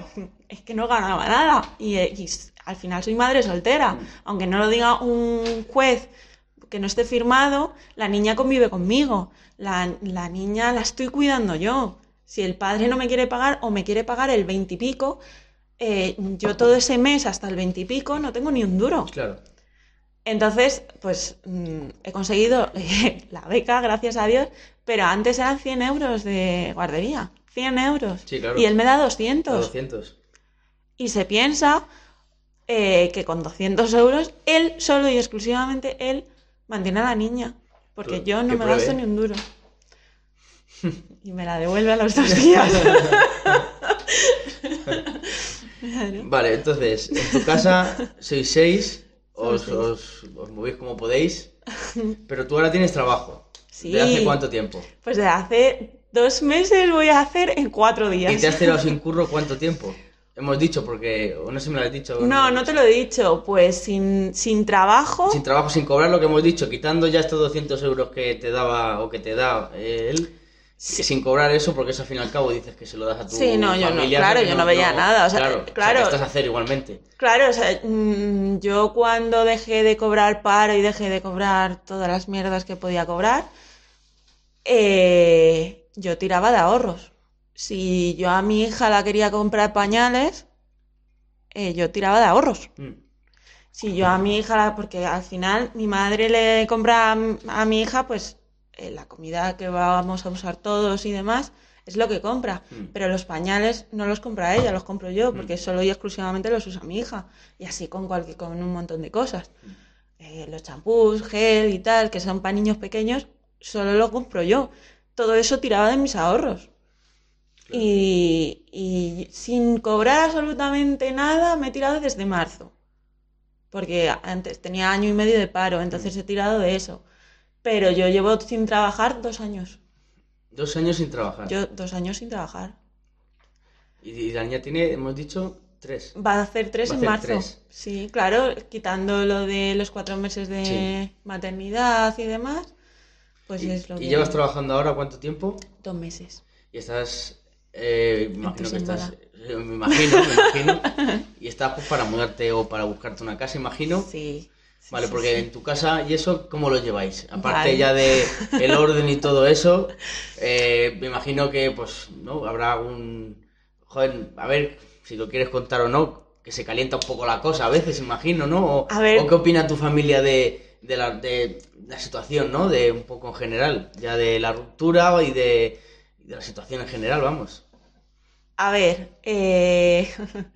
Speaker 2: es que no ganaba nada. Y, eh, y al final soy madre soltera. Aunque no lo diga un juez que no esté firmado, la niña convive conmigo. La, la niña la estoy cuidando yo. Si el padre no me quiere pagar o me quiere pagar el veintipico, eh, yo todo ese mes hasta el veintipico no tengo ni un duro.
Speaker 1: Claro.
Speaker 2: Entonces, pues mm, he conseguido *laughs* la beca, gracias a Dios, pero antes eran 100 euros de guardería. 100 euros.
Speaker 1: Sí, claro.
Speaker 2: Y él me da
Speaker 1: A
Speaker 2: 200.
Speaker 1: 200.
Speaker 2: Y se piensa eh, que con 200 euros, él, solo y exclusivamente él, mantiene a la niña. Porque
Speaker 1: Tú-
Speaker 2: yo no me
Speaker 1: pruebe.
Speaker 2: gasto ni un duro. *laughs* Y me la devuelve a los dos días. *laughs* Claro.
Speaker 1: Vale, entonces, en tu casa *laughs* sois seis, os, os, os movéis como podéis, *laughs* pero tú ahora tienes trabajo.
Speaker 2: Sí.
Speaker 1: ¿De hace cuánto tiempo?
Speaker 2: Pues de hace dos meses voy a hacer en cuatro días.
Speaker 1: ¿Y te has tirado sin curro *laughs* cuánto tiempo? Hemos dicho, porque, no sé si me lo has dicho.
Speaker 2: No, no te lo he dicho. Pues sin, sin trabajo.
Speaker 1: Sin trabajo, sin cobrar lo que hemos dicho, quitando ya estos 200 euros que te daba o que te da eh, sin cobrar eso, porque eso al fin y al cabo dices que se lo das a tu
Speaker 2: Sí, no, yo no, claro, yo no veía nada, o sea,
Speaker 1: claro,
Speaker 2: claro.
Speaker 1: que estás a hacer igualmente.
Speaker 2: Claro, o sea, mm, yo cuando dejé de cobrar paro y dejé de cobrar todas las mierdas que podía cobrar, eh, yo tiraba de ahorros. Si yo a mi hija la quería comprar pañales, eh, yo tiraba de ahorros.
Speaker 1: Mm.
Speaker 2: Si yo a mi hija, la- porque al final mi madre le compra a mi hija, pues eh, la comida que vamos a usar todos y demás es lo que compra.
Speaker 1: Mm.
Speaker 2: Pero los pañales no los compra ella, los compro yo, porque solo y exclusivamente los usa mi hija. Y así con, cualquier, con un montón de cosas. Eh, los champús, gel y tal, que son para niños pequeños, solo lo compro yo. Todo eso tiraba de mis ahorros. Y, y sin cobrar absolutamente nada me he tirado desde marzo. Porque antes tenía año y medio de paro, entonces he tirado de eso. Pero yo llevo sin trabajar dos años.
Speaker 1: Dos años sin trabajar.
Speaker 2: Yo dos años sin trabajar.
Speaker 1: Y, y la niña tiene, hemos dicho, tres.
Speaker 2: Va a hacer tres
Speaker 1: Va
Speaker 2: en
Speaker 1: hacer
Speaker 2: marzo.
Speaker 1: tres.
Speaker 2: Sí, claro, quitando lo de los cuatro meses de
Speaker 1: Sí.
Speaker 2: maternidad y demás, pues
Speaker 1: ¿Y,
Speaker 2: es lo
Speaker 1: y
Speaker 2: que...
Speaker 1: llevas trabajando ahora cuánto tiempo?
Speaker 2: Dos meses.
Speaker 1: Y estás Eh, me imagino que estás. eh, Me imagino, me imagino. *laughs* Y estás pues, para mudarte o para buscarte una casa, imagino.
Speaker 2: Sí. Sí,
Speaker 1: Vale,
Speaker 2: sí,
Speaker 1: porque
Speaker 2: sí.
Speaker 1: en tu casa y eso, ¿cómo lo lleváis? Aparte
Speaker 2: Vale.
Speaker 1: ya de el *laughs* orden y todo eso, eh, me imagino que pues, ¿no? Habrá algún... Joder, a ver si lo quieres contar o no, que se calienta un poco la cosa a veces, imagino, ¿no? O,
Speaker 2: A ver.
Speaker 1: o qué opina tu familia de, de la, de la situación, ¿no? De un poco en general, ya de la ruptura y de, y de la situación en general, vamos.
Speaker 2: A ver, eh, *laughs*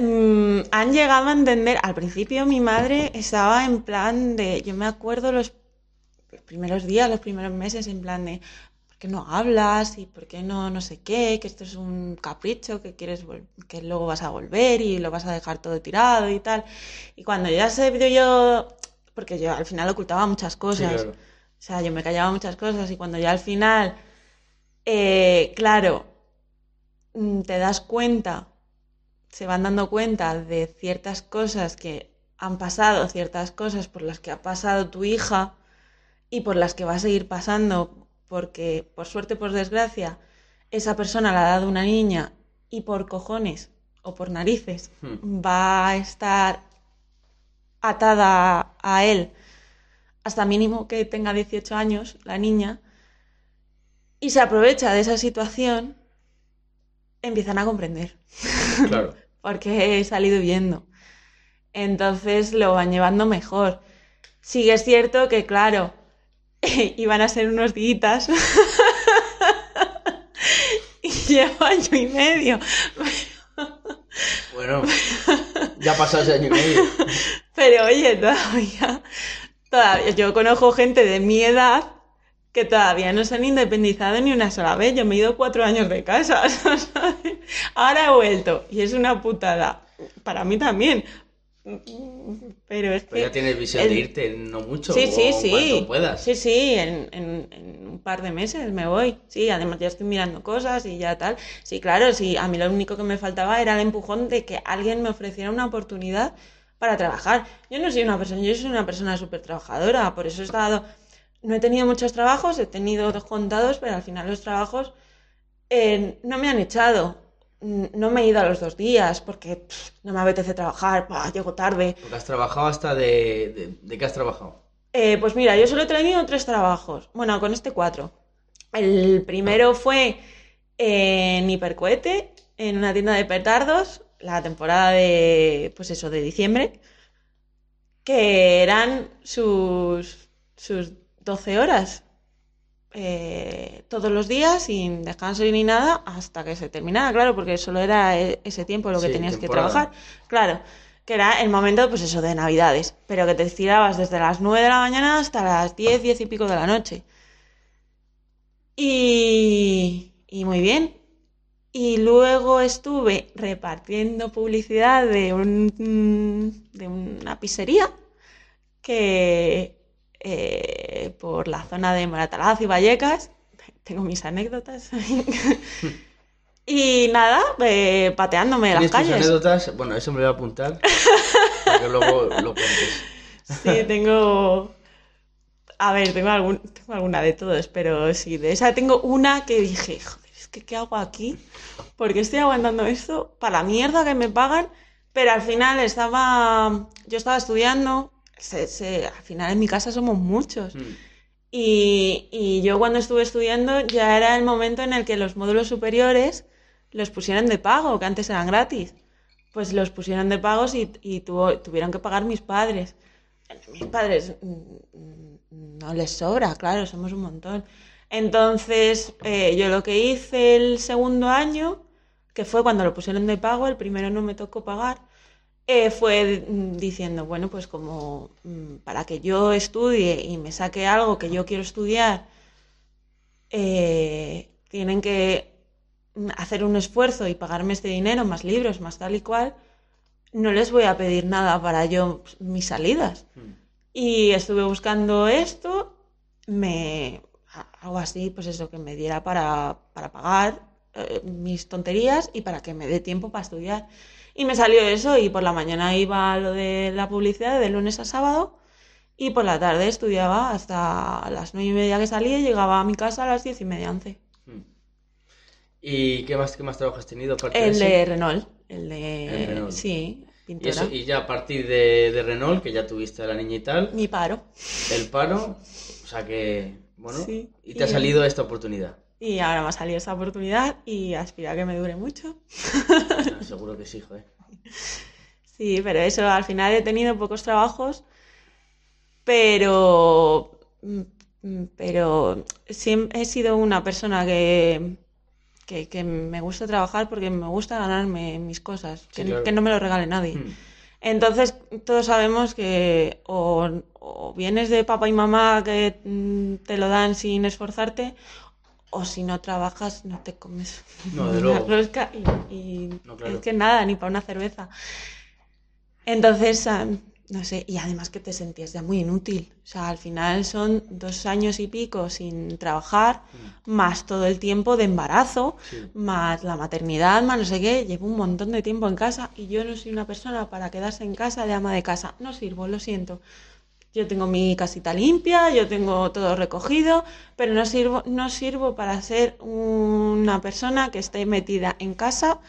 Speaker 2: mm, han llegado a entender, al principio mi madre estaba en plan de, yo me acuerdo los, los primeros días, los primeros meses, en plan de, ¿por qué no hablas? ¿Y por qué no no sé qué? Que esto es un capricho, que quieres que luego vas a volver y lo vas a dejar todo tirado y tal. Y cuando ya se vio yo, porque yo al final ocultaba muchas
Speaker 1: Sí,
Speaker 2: cosas.
Speaker 1: claro.
Speaker 2: O sea, yo me callaba muchas cosas y cuando ya al final, eh, claro, mm, te das cuenta, se van dando cuenta de ciertas cosas que han pasado, ciertas cosas por las que ha pasado tu hija y por las que va a seguir pasando, porque por suerte, por desgracia, esa persona la ha dado una niña y por cojones o por narices
Speaker 1: Hmm.
Speaker 2: va a estar atada a él hasta mínimo que tenga 18 años, la niña, y se aprovecha de esa situación, empiezan a comprender,
Speaker 1: Claro. *laughs*
Speaker 2: porque he salido viendo. Entonces lo van llevando mejor. Sí que es cierto que, claro, *laughs* iban a ser unos días *laughs* y llevo año y medio.
Speaker 1: Bueno, ya pasado ese año y medio.
Speaker 2: Pero oye, todavía, todavía, yo conozco gente de mi edad que todavía no se han independizado ni una sola vez. Yo me he ido cuatro años de casa, *laughs* ¿sabes? Ahora he vuelto y es una putada. Para mí también. Pero es
Speaker 1: Pero
Speaker 2: que...
Speaker 1: ya tienes visión
Speaker 2: el-
Speaker 1: de irte, no mucho,
Speaker 2: Sí, sí,
Speaker 1: o
Speaker 2: sí.
Speaker 1: cuanto puedas.
Speaker 2: Sí, sí, en, en- en un par de meses me voy. Sí, además ya estoy mirando cosas y ya tal. Sí, claro, sí, a mí lo único que me faltaba era el empujón de que alguien me ofreciera una oportunidad para trabajar. Yo no soy una persona, yo soy una persona súper trabajadora, por eso he estado, no he tenido muchos trabajos, he tenido dos contados, pero al final los trabajos eh, no me han echado. No me he ido a los dos días porque pff, no me apetece trabajar, bah, llego tarde.
Speaker 1: Porque has trabajado hasta de... ¿De, de qué has trabajado?
Speaker 2: Eh, pues mira, yo solo he tenido tres trabajos. Bueno, con este cuatro. El primero fue en Hipercohete, en una tienda de petardos, la temporada de, pues eso, de diciembre, que eran sus, sus 12 horas. eh, todos los días, sin descanso ni nada, hasta que se terminara, claro, porque solo era e- ese tiempo lo que
Speaker 1: Sí,
Speaker 2: tenías que trabajar. Claro, que era el momento, pues eso, de Navidades, pero que te estirabas desde las 9 de la mañana hasta las 10, 10 y pico de la noche. Y, y muy bien. Y luego estuve repartiendo publicidad de, un, de una pizzería que eh, por la zona de Moratalaz y Vallecas, tengo mis anécdotas. *laughs* y nada, eh, pateándome las
Speaker 1: ¿Tienes tus
Speaker 2: calles.
Speaker 1: anécdotas? Bueno, eso me lo voy a apuntar para que luego lo cuentes.
Speaker 2: Sí, tengo. A ver, tengo, algún, tengo alguna de todos, pero sí, de esa tengo una que dije, joder, es que ¿qué hago aquí? ¿Por qué estoy aguantando esto? Para la mierda que me pagan, pero al final estaba. Yo estaba estudiando, se- se- al final en mi casa somos muchos.
Speaker 1: Mm.
Speaker 2: Y, y yo cuando estuve estudiando ya era el momento en el que los módulos superiores los pusieron de pago, que antes eran gratis. Pues los pusieron de pagos y, y tuvo- tuvieron que pagar mis padres. Mis padres mm, mm, no les sobra, claro, somos un montón. Entonces, eh, yo lo que hice el segundo año, que fue cuando lo pusieron de pago, el primero no me tocó pagar, eh, fue diciendo, bueno, pues como mm, para que yo estudie y me saque algo que yo quiero estudiar, eh, tienen que hacer un esfuerzo y pagarme este dinero, más libros, más tal y cual, no les voy a pedir nada para yo pues, mis salidas.
Speaker 1: Mm.
Speaker 2: Y estuve buscando esto, me algo así, pues eso, que me diera para, para pagar eh, mis tonterías y para que me dé tiempo para estudiar. Y me salió eso y por la mañana iba a lo de la publicidad de lunes a sábado y por la tarde estudiaba hasta las nueve y media que salía y llegaba a mi casa a las diez y media, once.
Speaker 1: Mm. ¿Y qué más, qué más trabajo has tenido aparte
Speaker 2: El de Renault. El de...
Speaker 1: El Renault.
Speaker 2: Sí,
Speaker 1: Y,
Speaker 2: pintora.
Speaker 1: eso, y ya a partir de, de Renault, que ya tuviste a la niña y tal,
Speaker 2: Mi paro.
Speaker 1: el paro, o sea que, bueno,
Speaker 2: Sí,
Speaker 1: y te ha
Speaker 2: y-
Speaker 1: salido esta oportunidad.
Speaker 2: Y ahora me ha salido esa oportunidad y aspiro a que me dure mucho.
Speaker 1: Ah, Seguro que sí, joder.
Speaker 2: Sí, pero eso, al final he tenido pocos trabajos, pero, pero siempre he sido una persona que, que, que me gusta trabajar porque me gusta ganarme mis cosas,
Speaker 1: Sí,
Speaker 2: que,
Speaker 1: claro.
Speaker 2: que no me lo regale nadie.
Speaker 1: Hmm.
Speaker 2: Entonces, todos sabemos que o, o vienes de papá y mamá que mm, te lo dan sin esforzarte, o si no trabajas, no te comes *laughs*
Speaker 1: No, de
Speaker 2: una rosca y, y
Speaker 1: No, claro.
Speaker 2: es que nada, ni para una cerveza. Entonces, ah, no sé, y además que te sentías ya muy inútil. O sea, al final son dos años y pico sin trabajar, más todo el tiempo de embarazo,
Speaker 1: Sí.
Speaker 2: más la maternidad, más no sé qué. Llevo un montón de tiempo en casa y yo no soy una persona para quedarse en casa de ama de casa. No sirvo, lo siento. Yo tengo mi casita limpia, yo tengo todo recogido, pero no sirvo, no sirvo para ser una persona que esté metida en casa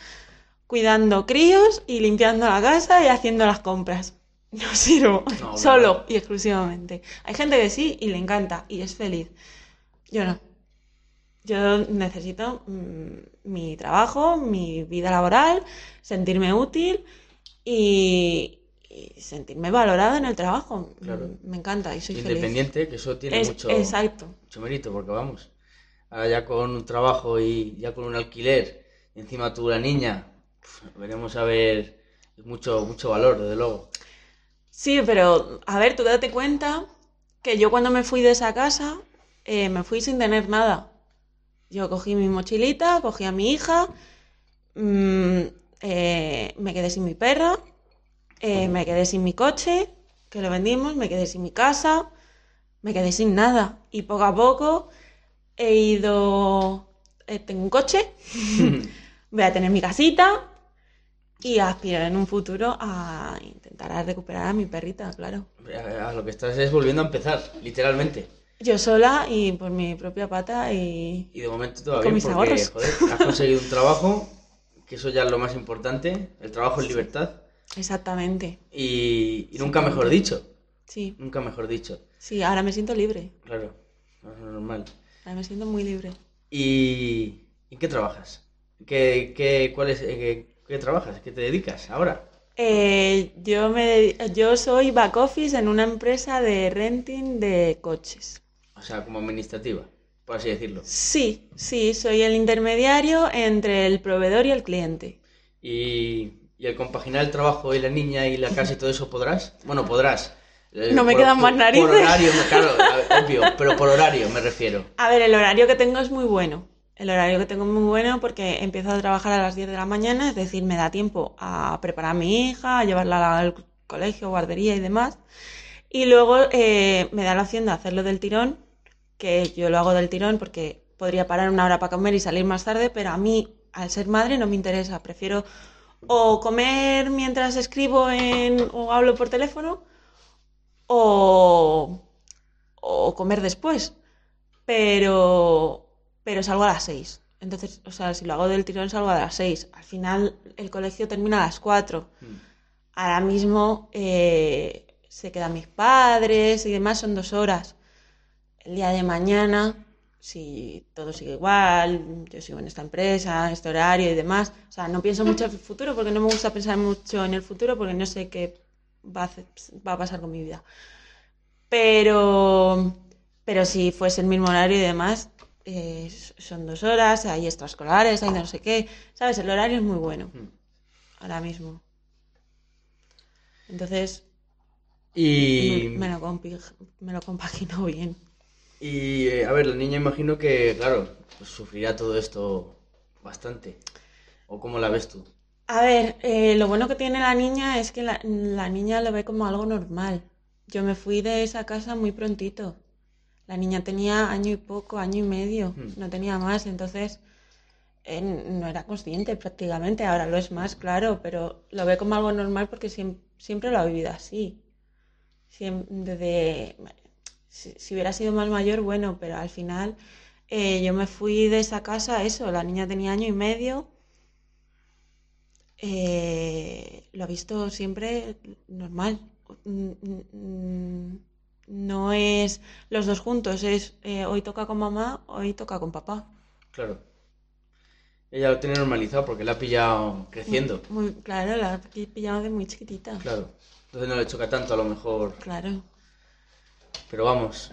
Speaker 2: cuidando críos y limpiando la casa y haciendo las compras. *laughs* No sirvo,
Speaker 1: No, *laughs*
Speaker 2: solo y exclusivamente. Hay gente que sí y le encanta y es feliz. Yo no. Yo necesito mm, mi trabajo, mi vida laboral, sentirme útil y sentirme valorada en el trabajo.
Speaker 1: Claro.
Speaker 2: Me encanta y soy feliz.
Speaker 1: Independiente, que eso tiene
Speaker 2: Es-
Speaker 1: mucho,
Speaker 2: Exacto.
Speaker 1: mucho mérito, porque vamos, ahora ya con un trabajo y ya con un alquiler, y encima tú la niña, veremos a ver mucho, mucho valor, desde luego.
Speaker 2: Sí, pero a ver, tú date cuenta que yo cuando me fui de esa casa, eh, me fui sin tener nada. Yo cogí mi mochilita, cogí a mi hija, mm, eh, me quedé sin mi perra, eh, me quedé sin mi coche, que lo vendimos, me quedé sin mi casa, me quedé sin nada. Y poco a poco he ido, eh, tengo un coche, *laughs* voy a tener mi casita y aspiro en un futuro a intentar recuperar a mi perrita, claro.
Speaker 1: A lo que estás es volviendo a empezar, literalmente.
Speaker 2: Yo sola y por mi propia pata y...
Speaker 1: Y de momento todo va
Speaker 2: Con mis
Speaker 1: porque,
Speaker 2: ahorros.
Speaker 1: joder, has conseguido un trabajo, que eso ya es lo más importante, el trabajo en libertad.
Speaker 2: Exactamente.
Speaker 1: Y, y nunca mejor dicho,
Speaker 2: Sí,
Speaker 1: nunca mejor dicho,
Speaker 2: sí, ahora me siento libre.
Speaker 1: claro, no es normal.
Speaker 2: Ahora me siento muy libre.
Speaker 1: ¿Y en qué trabajas? ¿Qué, qué, cuál es, eh, qué, qué trabajas? ¿Qué te dedicas ahora?
Speaker 2: Eh, yo, me, yo soy back office en una empresa de renting de coches.
Speaker 1: O sea, como administrativa, por así decirlo.
Speaker 2: Sí, sí, soy el intermediario entre el proveedor y el cliente.
Speaker 1: ¿Y, y el compaginar el trabajo y la niña y la casa y todo eso podrás? Bueno, podrás. Eh,
Speaker 2: No me
Speaker 1: por-
Speaker 2: quedan más narices.
Speaker 1: Por horario, claro, *laughs* obvio, pero por horario me refiero.
Speaker 2: A ver, el horario que tengo es muy bueno. El horario que tengo es muy bueno porque empiezo a trabajar a las 10 de la mañana, es decir, me da tiempo a preparar a mi hija, a llevarla al colegio, guardería y demás. Y luego eh, me da la opción de hacerlo del tirón, que yo lo hago del tirón porque podría parar una hora para comer y salir más tarde, pero a mí, al ser madre, no me interesa. Prefiero o comer mientras escribo en, o hablo por teléfono o, o comer después. Pero, pero salgo a las 6. Entonces, o sea, si lo hago del tirón salgo a las 6. Al final el colegio termina a las 4.
Speaker 1: Mm.
Speaker 2: Ahora mismo eh, se quedan mis padres y demás, son dos horas. El día de mañana, si todo sigue igual, yo sigo en esta empresa, este horario y demás. O sea, no pienso mucho en el futuro porque no me gusta pensar mucho en el futuro porque no sé qué va a, hacer- va a pasar con mi vida. Pero, pero si fuese el mismo horario y demás, eh, son dos horas, hay extraescolares, hay no sé qué. ¿Sabes? El horario es muy bueno
Speaker 1: Mm.
Speaker 2: ahora mismo. Entonces,
Speaker 1: Y,
Speaker 2: me, lo me lo compagino bien.
Speaker 1: Y eh, a ver, la niña imagino que, claro, pues sufrirá todo esto bastante. ¿O cómo la ves tú?
Speaker 2: A ver, eh, lo bueno que tiene la niña es que la, la niña lo ve como algo normal. Yo me fui de esa casa muy prontito. La niña tenía año y poco, año y medio,
Speaker 1: Hmm.
Speaker 2: no tenía más, entonces eh, no era consciente prácticamente. Ahora lo es más, claro, pero lo ve como algo normal porque siem- siempre lo ha vivido así. Siem- desde, si, si hubiera sido más mayor, bueno, pero al final Eh, yo me fui de esa casa, eso, la niña tenía año y medio. Eh, lo ha visto siempre normal. Mm, No es los dos juntos, es eh, hoy toca con mamá, hoy toca con papá.
Speaker 1: Claro. Ella lo tiene normalizado porque la ha pillado creciendo.
Speaker 2: Muy, claro, la ha pi- pillado de muy chiquitita.
Speaker 1: Claro. Entonces no le choca tanto a lo mejor.
Speaker 2: Claro.
Speaker 1: Pero vamos.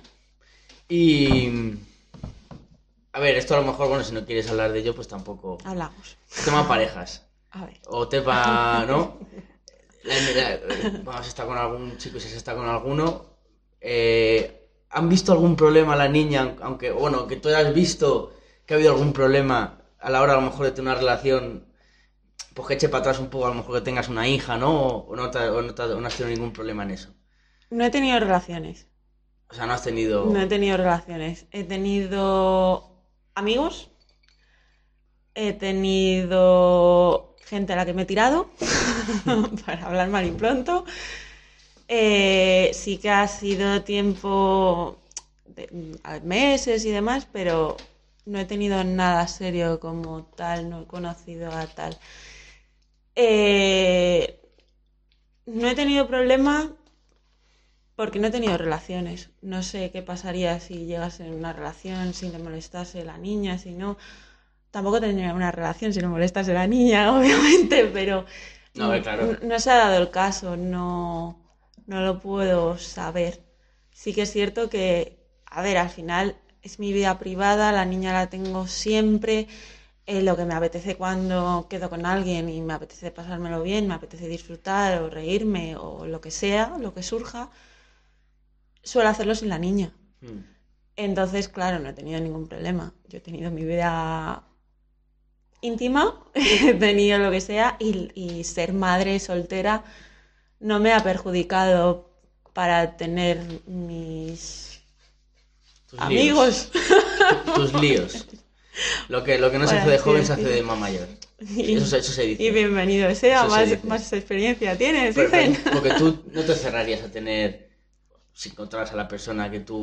Speaker 1: Y. A ver, esto a lo mejor, bueno, si no quieres hablar de ello, pues tampoco.
Speaker 2: Hablamos.
Speaker 1: Tema parejas.
Speaker 2: A ver.
Speaker 1: O tema, ¿no? Vamos a estar con algún chico, si se está con alguno. eh, ¿Han visto algún problema la niña? Aunque, bueno, que tú hayas visto que ha habido algún problema a la hora a lo mejor de tener una relación, pues que eche para atrás un poco, a lo mejor que tengas una hija, ¿no? O, o no, te- o no te- o no has tenido ningún problema en eso.
Speaker 2: No he tenido relaciones.
Speaker 1: O sea, no has tenido...
Speaker 2: No he tenido relaciones. He tenido amigos. He tenido gente a la que me he tirado, *laughs* para hablar mal y pronto. Eh, sí que ha sido tiempo, de, meses y demás, pero no he tenido nada serio como tal, no he conocido a tal. Eh, no he tenido problema porque no he tenido relaciones. No sé qué pasaría si llegas en una relación, si le molestase la niña, si no. Tampoco tendría una relación si le molestase la niña, *laughs* obviamente, pero
Speaker 1: No, claro.
Speaker 2: no, no se ha dado el caso, no, no lo puedo saber. Sí que es cierto que, a ver, al final es mi vida privada, la niña la tengo siempre, eh, lo que me apetece cuando quedo con alguien y me apetece pasármelo bien, me apetece disfrutar o reírme o lo que sea, lo que surja, suelo hacerlo sin la niña.
Speaker 1: Mm.
Speaker 2: Entonces, claro, no he tenido ningún problema. Yo he tenido mi vida íntima, *laughs* he tenido lo que sea, y, y ser madre soltera no me ha perjudicado para tener mis
Speaker 1: Tus
Speaker 2: amigos.
Speaker 1: líos. Tus líos. *laughs* Lo que, lo que no se hace de joven se hace de mamá mayor. *laughs*
Speaker 2: Y,
Speaker 1: Eso, eso se dice.
Speaker 2: y bienvenido sea,
Speaker 1: Eso
Speaker 2: más, más experiencia tienes,
Speaker 1: pero-
Speaker 2: dicen.
Speaker 1: porque tú no te cerrarías a tener, si encontraras a la persona que tú,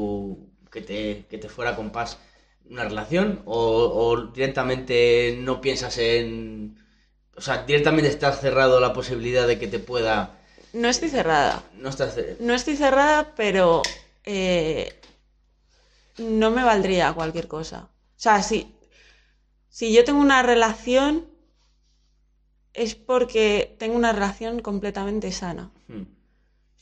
Speaker 1: que te, que te fuera con paz, una relación, o, o directamente no piensas en, o sea, directamente estás cerrado a la posibilidad de que te pueda,
Speaker 2: No estoy cerrada.
Speaker 1: no estás,
Speaker 2: No estoy cerrada, pero eh, no me valdría cualquier cosa. O sea, si, si yo tengo una relación, es porque tengo una relación completamente sana.
Speaker 1: Hmm.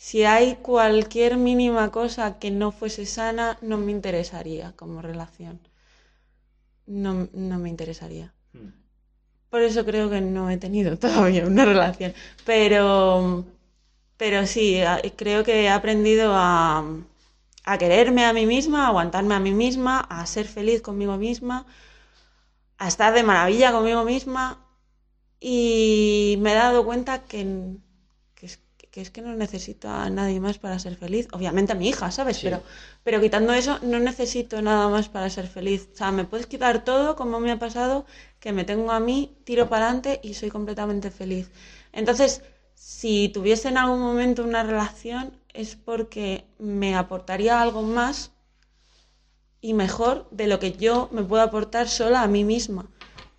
Speaker 2: Si hay cualquier mínima cosa que no fuese sana, no me interesaría como relación. No, no me interesaría.
Speaker 1: Hmm.
Speaker 2: Por eso creo que no he tenido *laughs* todavía una relación. Pero, pero sí, creo que he aprendido a, a quererme a mí misma, a aguantarme a mí misma, a ser feliz conmigo misma, a estar de maravilla conmigo misma. Y me he dado cuenta que, que es, que no necesito a nadie más para ser feliz. Obviamente a mi hija, ¿sabes?
Speaker 1: Sí.
Speaker 2: Pero, pero quitando eso, no necesito nada más para ser feliz. O sea, me puedes quitar todo, como me ha pasado, que me tengo a mí, tiro para adelante y soy completamente feliz. Entonces, si tuviese en algún momento una relación, es porque me aportaría algo más y mejor de lo que yo me puedo aportar sola a mí misma.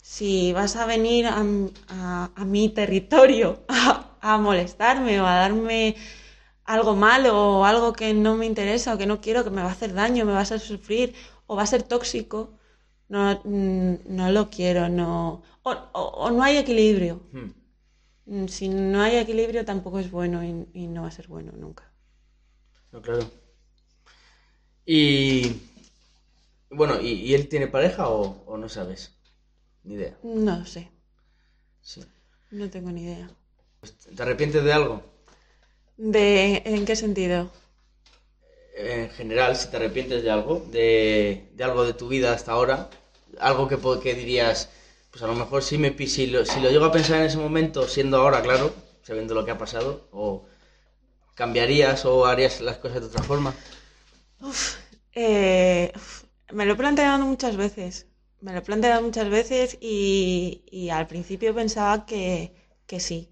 Speaker 2: Si vas a venir a, a- a mi territorio *laughs* a, a molestarme o a darme algo malo o algo que no me interesa o que no quiero, que me va a hacer daño, me va a hacer sufrir o va a ser tóxico, no, mm, no lo quiero, no. O, o- o no hay equilibrio.
Speaker 1: Hmm.
Speaker 2: Mm, Si no hay equilibrio tampoco es bueno y, y no va a ser bueno nunca.
Speaker 1: No, claro. Y, bueno, ¿y, y él tiene pareja o, o no sabes? Ni idea.
Speaker 2: No sé,
Speaker 1: Sí.
Speaker 2: no tengo ni idea.
Speaker 1: ¿Te arrepientes de algo?
Speaker 2: ¿De en qué sentido?
Speaker 1: en general, si te arrepientes de algo, de, de algo de tu vida hasta ahora, algo que, que dirías, pues a lo mejor sí me si lo, si lo llego a pensar en ese momento, siendo ahora, claro, sabiendo lo que ha pasado, o cambiarías o harías las cosas de otra forma.
Speaker 2: Eh, uf, me lo he planteado muchas veces. Me lo he planteado muchas veces y, y al principio pensaba que, que sí,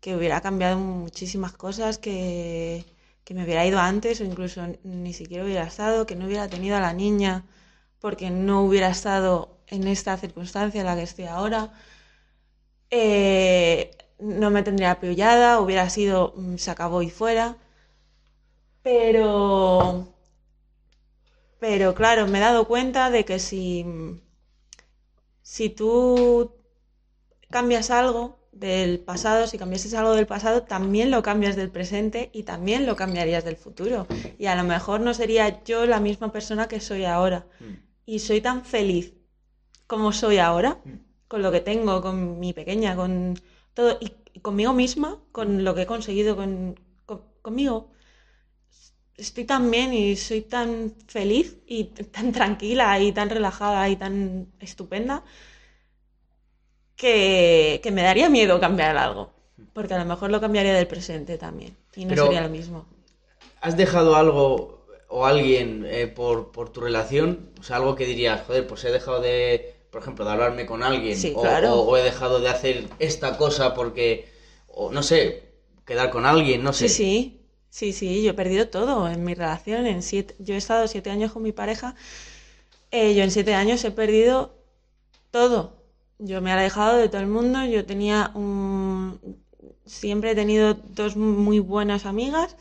Speaker 2: que hubiera cambiado muchísimas cosas, que, que me hubiera ido antes o incluso ni siquiera hubiera estado, que no hubiera tenido a la niña porque no hubiera estado en esta circunstancia en la que estoy ahora. Eh, no me tendría apoyada, hubiera sido mm, se acabó y fuera. Pero. Pero claro, me he dado cuenta de que si. Si tú cambias algo del pasado, si cambiases algo del pasado, también lo cambias del presente y también lo cambiarías del futuro. Y a lo mejor no sería yo la misma persona que soy ahora.
Speaker 1: Mm.
Speaker 2: Y soy tan feliz como soy ahora,
Speaker 1: Mm.
Speaker 2: con lo que tengo, con mi pequeña, con todo, y, y conmigo misma, con lo que he conseguido con, con- conmigo. Estoy tan bien y soy tan feliz y tan tranquila y tan relajada y tan estupenda que, que me daría miedo cambiar algo. Porque a lo mejor lo cambiaría del presente también. Y no
Speaker 1: Pero-
Speaker 2: sería lo mismo.
Speaker 1: ¿Has dejado algo o alguien eh, por, por tu relación? O sea, algo que dirías, joder, pues he dejado de, por ejemplo, de hablarme con alguien.
Speaker 2: Sí,
Speaker 1: o,
Speaker 2: claro.
Speaker 1: o- o he dejado de hacer esta cosa porque, o no sé, quedar con alguien, no sé.
Speaker 2: Sí, sí. Sí, sí, yo he perdido todo en mi relación. En siete, yo he estado siete años con mi pareja. eh, yo en siete años he perdido todo. Yo me he alejado de todo el mundo. Yo tenía un... Siempre he tenido dos muy buenas amigas.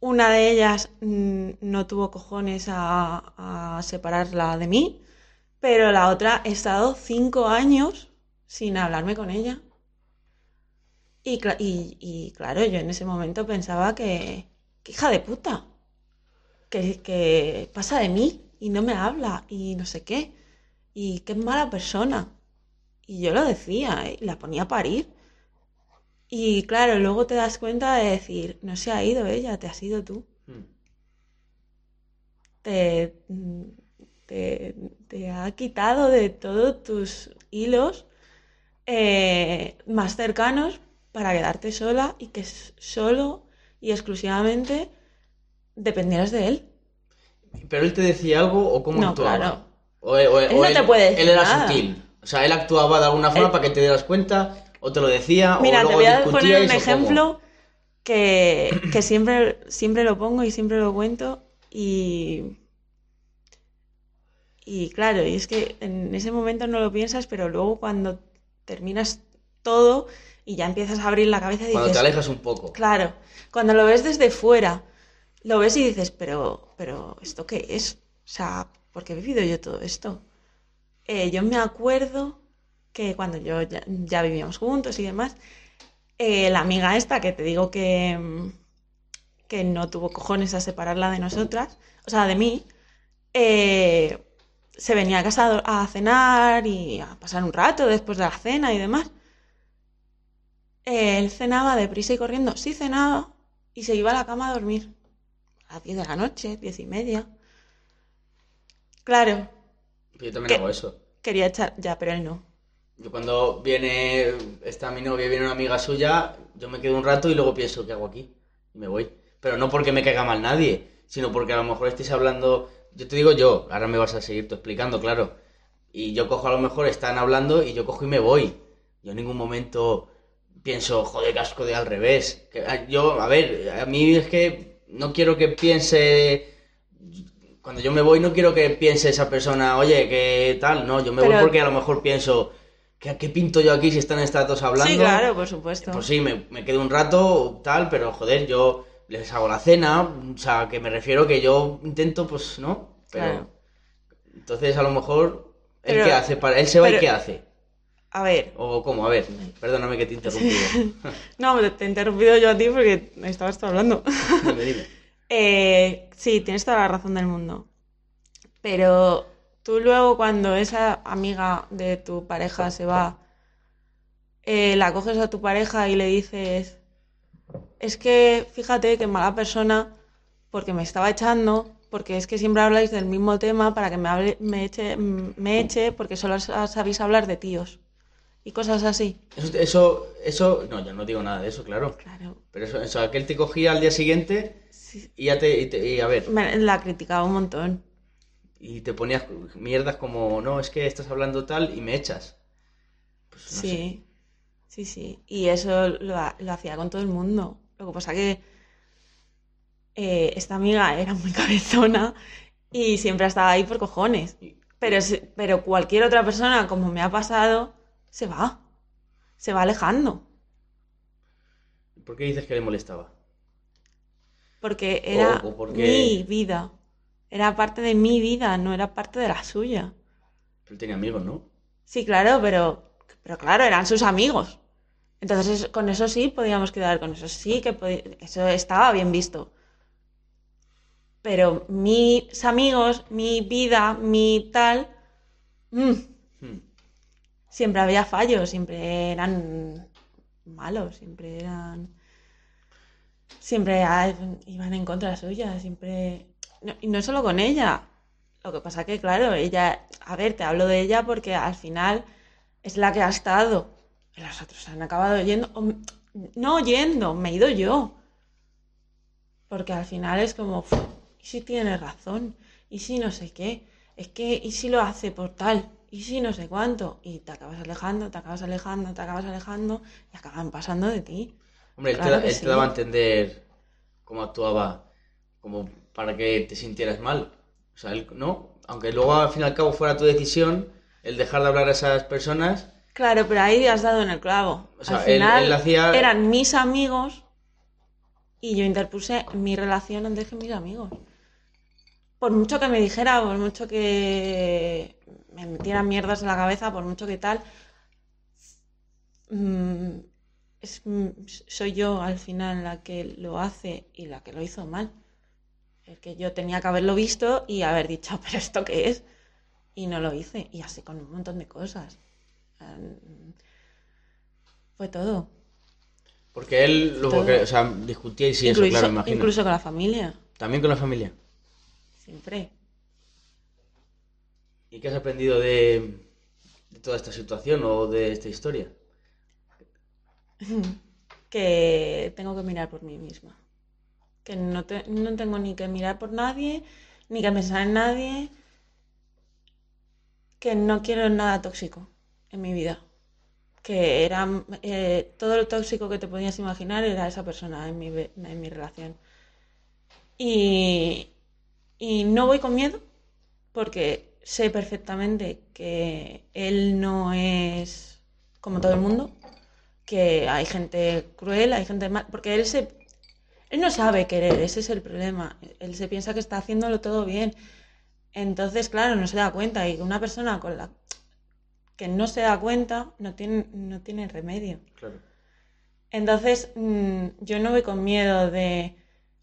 Speaker 2: Una de ellas mm, no tuvo cojones a, a separarla de mí, pero la otra he estado cinco años sin hablarme con ella. Y, y- y, claro, yo en ese momento pensaba que, que hija de puta, que pasa de mí y no me habla y no sé qué, y qué mala persona. Y yo lo decía, ¿eh? y la ponía a parir. Y claro, luego te das cuenta de decir, no se ha ido ella, te has ido tú.
Speaker 1: Mm.
Speaker 2: Te, te, te ha quitado de todos tus hilos eh, más cercanos para quedarte sola y que solo y exclusivamente dependieras de él.
Speaker 1: ¿Pero él te decía algo o cómo
Speaker 2: No,
Speaker 1: actuaba?
Speaker 2: claro.
Speaker 1: O, o- o
Speaker 2: Él no te puede decir
Speaker 1: Él era
Speaker 2: nada.
Speaker 1: sutil. O sea, él actuaba de alguna forma
Speaker 2: Él-
Speaker 1: para que te dieras cuenta, o te lo decía,
Speaker 2: Mira,
Speaker 1: o
Speaker 2: te
Speaker 1: luego
Speaker 2: voy a poner un ejemplo que, que siempre, siempre lo pongo y siempre lo cuento y... Y claro, y es que en ese momento no lo piensas, pero luego cuando terminas todo y ya empiezas a abrir la cabeza y
Speaker 1: Cuando te alejas un poco.
Speaker 2: Claro, cuando lo ves desde fuera, lo ves y dices, pero, pero, ¿esto qué es? O sea, ¿por qué he vivido yo todo esto? Eh, yo me acuerdo que cuando yo ya, vivíamos juntos y demás, eh, la amiga esta que te digo que, mm, que no tuvo cojones a separarla de nosotras, o sea, de mí, eh, se venía a casa a cenar y a pasar un rato después de la cena y demás. Él cenaba deprisa y corriendo, sí cenaba, y se iba a la cama a dormir. A las 10 de la noche, 10 y media. Claro,
Speaker 1: Yo también hago eso.
Speaker 2: quería echar, ya, pero él no.
Speaker 1: Yo cuando viene, está mi novia, viene una amiga suya, yo me quedo un rato y luego pienso, ¿qué hago aquí? Y me voy. Pero no porque me caiga mal nadie, sino porque a lo mejor estéis hablando, yo te digo yo, ahora me vas a seguir tú explicando, claro. Y yo cojo a lo mejor, están hablando y yo cojo y me voy. Yo en ningún momento pienso, joder, casco de al revés. Que, yo, a ver, a mí es que no quiero que piense... Cuando yo me voy no quiero que piense esa persona, oye, ¿qué tal? No, yo me voy porque a lo mejor pienso, ¿qué, qué pinto yo aquí si están estas dos hablando?
Speaker 2: Sí, claro, por supuesto.
Speaker 1: Pues sí, me, me quedo un rato, tal, pero joder, yo les hago la cena, o sea, que me refiero que yo intento, pues, ¿no? Pero,
Speaker 2: Claro.
Speaker 1: entonces a lo mejor, ¿él
Speaker 2: Pero-
Speaker 1: qué hace? Para, ¿Él se va y qué hace?
Speaker 2: A ver,
Speaker 1: ¿O cómo? A ver, perdóname que te he interrumpido. *laughs*
Speaker 2: no, te te he interrumpido yo a ti porque estabas tú hablando.
Speaker 1: dime, dime.
Speaker 2: Eh, sí, tienes toda la razón del mundo. Pero tú luego cuando esa amiga de tu pareja se va, eh, la coges a tu pareja y le dices, es que fíjate que mala persona porque me estaba echando, porque es que siempre habláis del mismo tema para que me, hable, me, eche, me eche porque solo sa- sabéis hablar de tíos y cosas así.
Speaker 1: Eso, eso, eso, no, yo no digo nada de eso, claro.
Speaker 2: Claro.
Speaker 1: Pero eso, eso, aquel te cogía al día siguiente
Speaker 2: Sí,
Speaker 1: y ya te, y, te- y a ver,
Speaker 2: me la criticaba un montón.
Speaker 1: y te ponías mierdas como, no, es que estás hablando tal y me echas. Pues no sé.
Speaker 2: Sí, sí, sí. Y eso lo, lo hacía con todo el mundo. Lo que pasa que eh, esta amiga era muy *laughs* cabezona Y siempre ha estado ahí por cojones. Pero, pero cualquier otra persona, como me ha pasado, se va. Se va alejando.
Speaker 1: ¿Por qué dices que le molestaba?
Speaker 2: Porque era
Speaker 1: o porque-
Speaker 2: mi vida. Era parte de mi vida, no era parte de la suya.
Speaker 1: Él tenía amigos, ¿no?
Speaker 2: Sí, claro, pero, pero claro, eran sus amigos. Entonces, es- con eso sí podíamos quedar, con eso sí que eso estaba bien visto. Pero mis amigos, mi vida, mi tal, mm,
Speaker 1: Hmm.
Speaker 2: siempre había fallos, siempre eran malos, siempre eran... Siempre iban en contra suya, siempre... no- y no solo con ella. Lo que pasa que, claro, ella... A ver, te hablo de ella porque al final es la que ha estado. Los otros han acabado yendo... no yendo, me he ido yo. Porque al final es como... "Uf, ¿Y si tiene razón? ¿Y si no sé qué? Es que, ¿y si lo hace por tal? ¿Y si no sé cuánto? Y te acabas alejando, te acabas alejando, te acabas alejando y acaban pasando de ti.
Speaker 1: Hombre, él, te, él
Speaker 2: sí.
Speaker 1: te daba a entender cómo actuaba, como para que te sintieras mal. O sea, él, ¿no? Aunque luego al fin y al cabo fuera tu decisión, el dejar de hablar a esas personas,
Speaker 2: Claro, pero ahí has dado en el clavo.
Speaker 1: O sea,
Speaker 2: Al final
Speaker 1: él hacía-
Speaker 2: eran mis amigos y yo interpuse mi relación antes que mis amigos. Por mucho que me dijera, por mucho que me metiera mierdas en la cabeza, por mucho que tal, mm, es- mm, soy yo al final la que lo hace y la que lo hizo mal. Es que yo tenía que haberlo visto y haber dicho, *laughs* pero ¿esto qué es? Y no lo hice. Y así con un montón de cosas. Fue todo.
Speaker 1: porque él, luego o sea, discutíais y eso,
Speaker 2: incluso,
Speaker 1: claro, me imagino.
Speaker 2: incluso con la familia.
Speaker 1: También con la familia.
Speaker 2: Siempre.
Speaker 1: ¿Y qué has aprendido de, de toda esta situación o de esta historia? *laughs*
Speaker 2: que tengo que mirar por mí misma. Que no, te- no tengo ni que mirar por nadie, ni que pensar en nadie. Que no quiero nada tóxico en mi vida. Que era eh, todo lo tóxico que te podías imaginar era esa persona en mi, en mi relación. Y, y no voy con miedo porque sé perfectamente que él no es como todo el mundo, que hay gente cruel, hay gente mal, porque él se él no sabe querer, ese es el problema. Él se piensa que está haciéndolo todo bien. Entonces, claro, no se da cuenta y una persona con la que no se da cuenta no tiene no tiene remedio.
Speaker 1: Claro.
Speaker 2: Entonces, mm, yo no voy con miedo de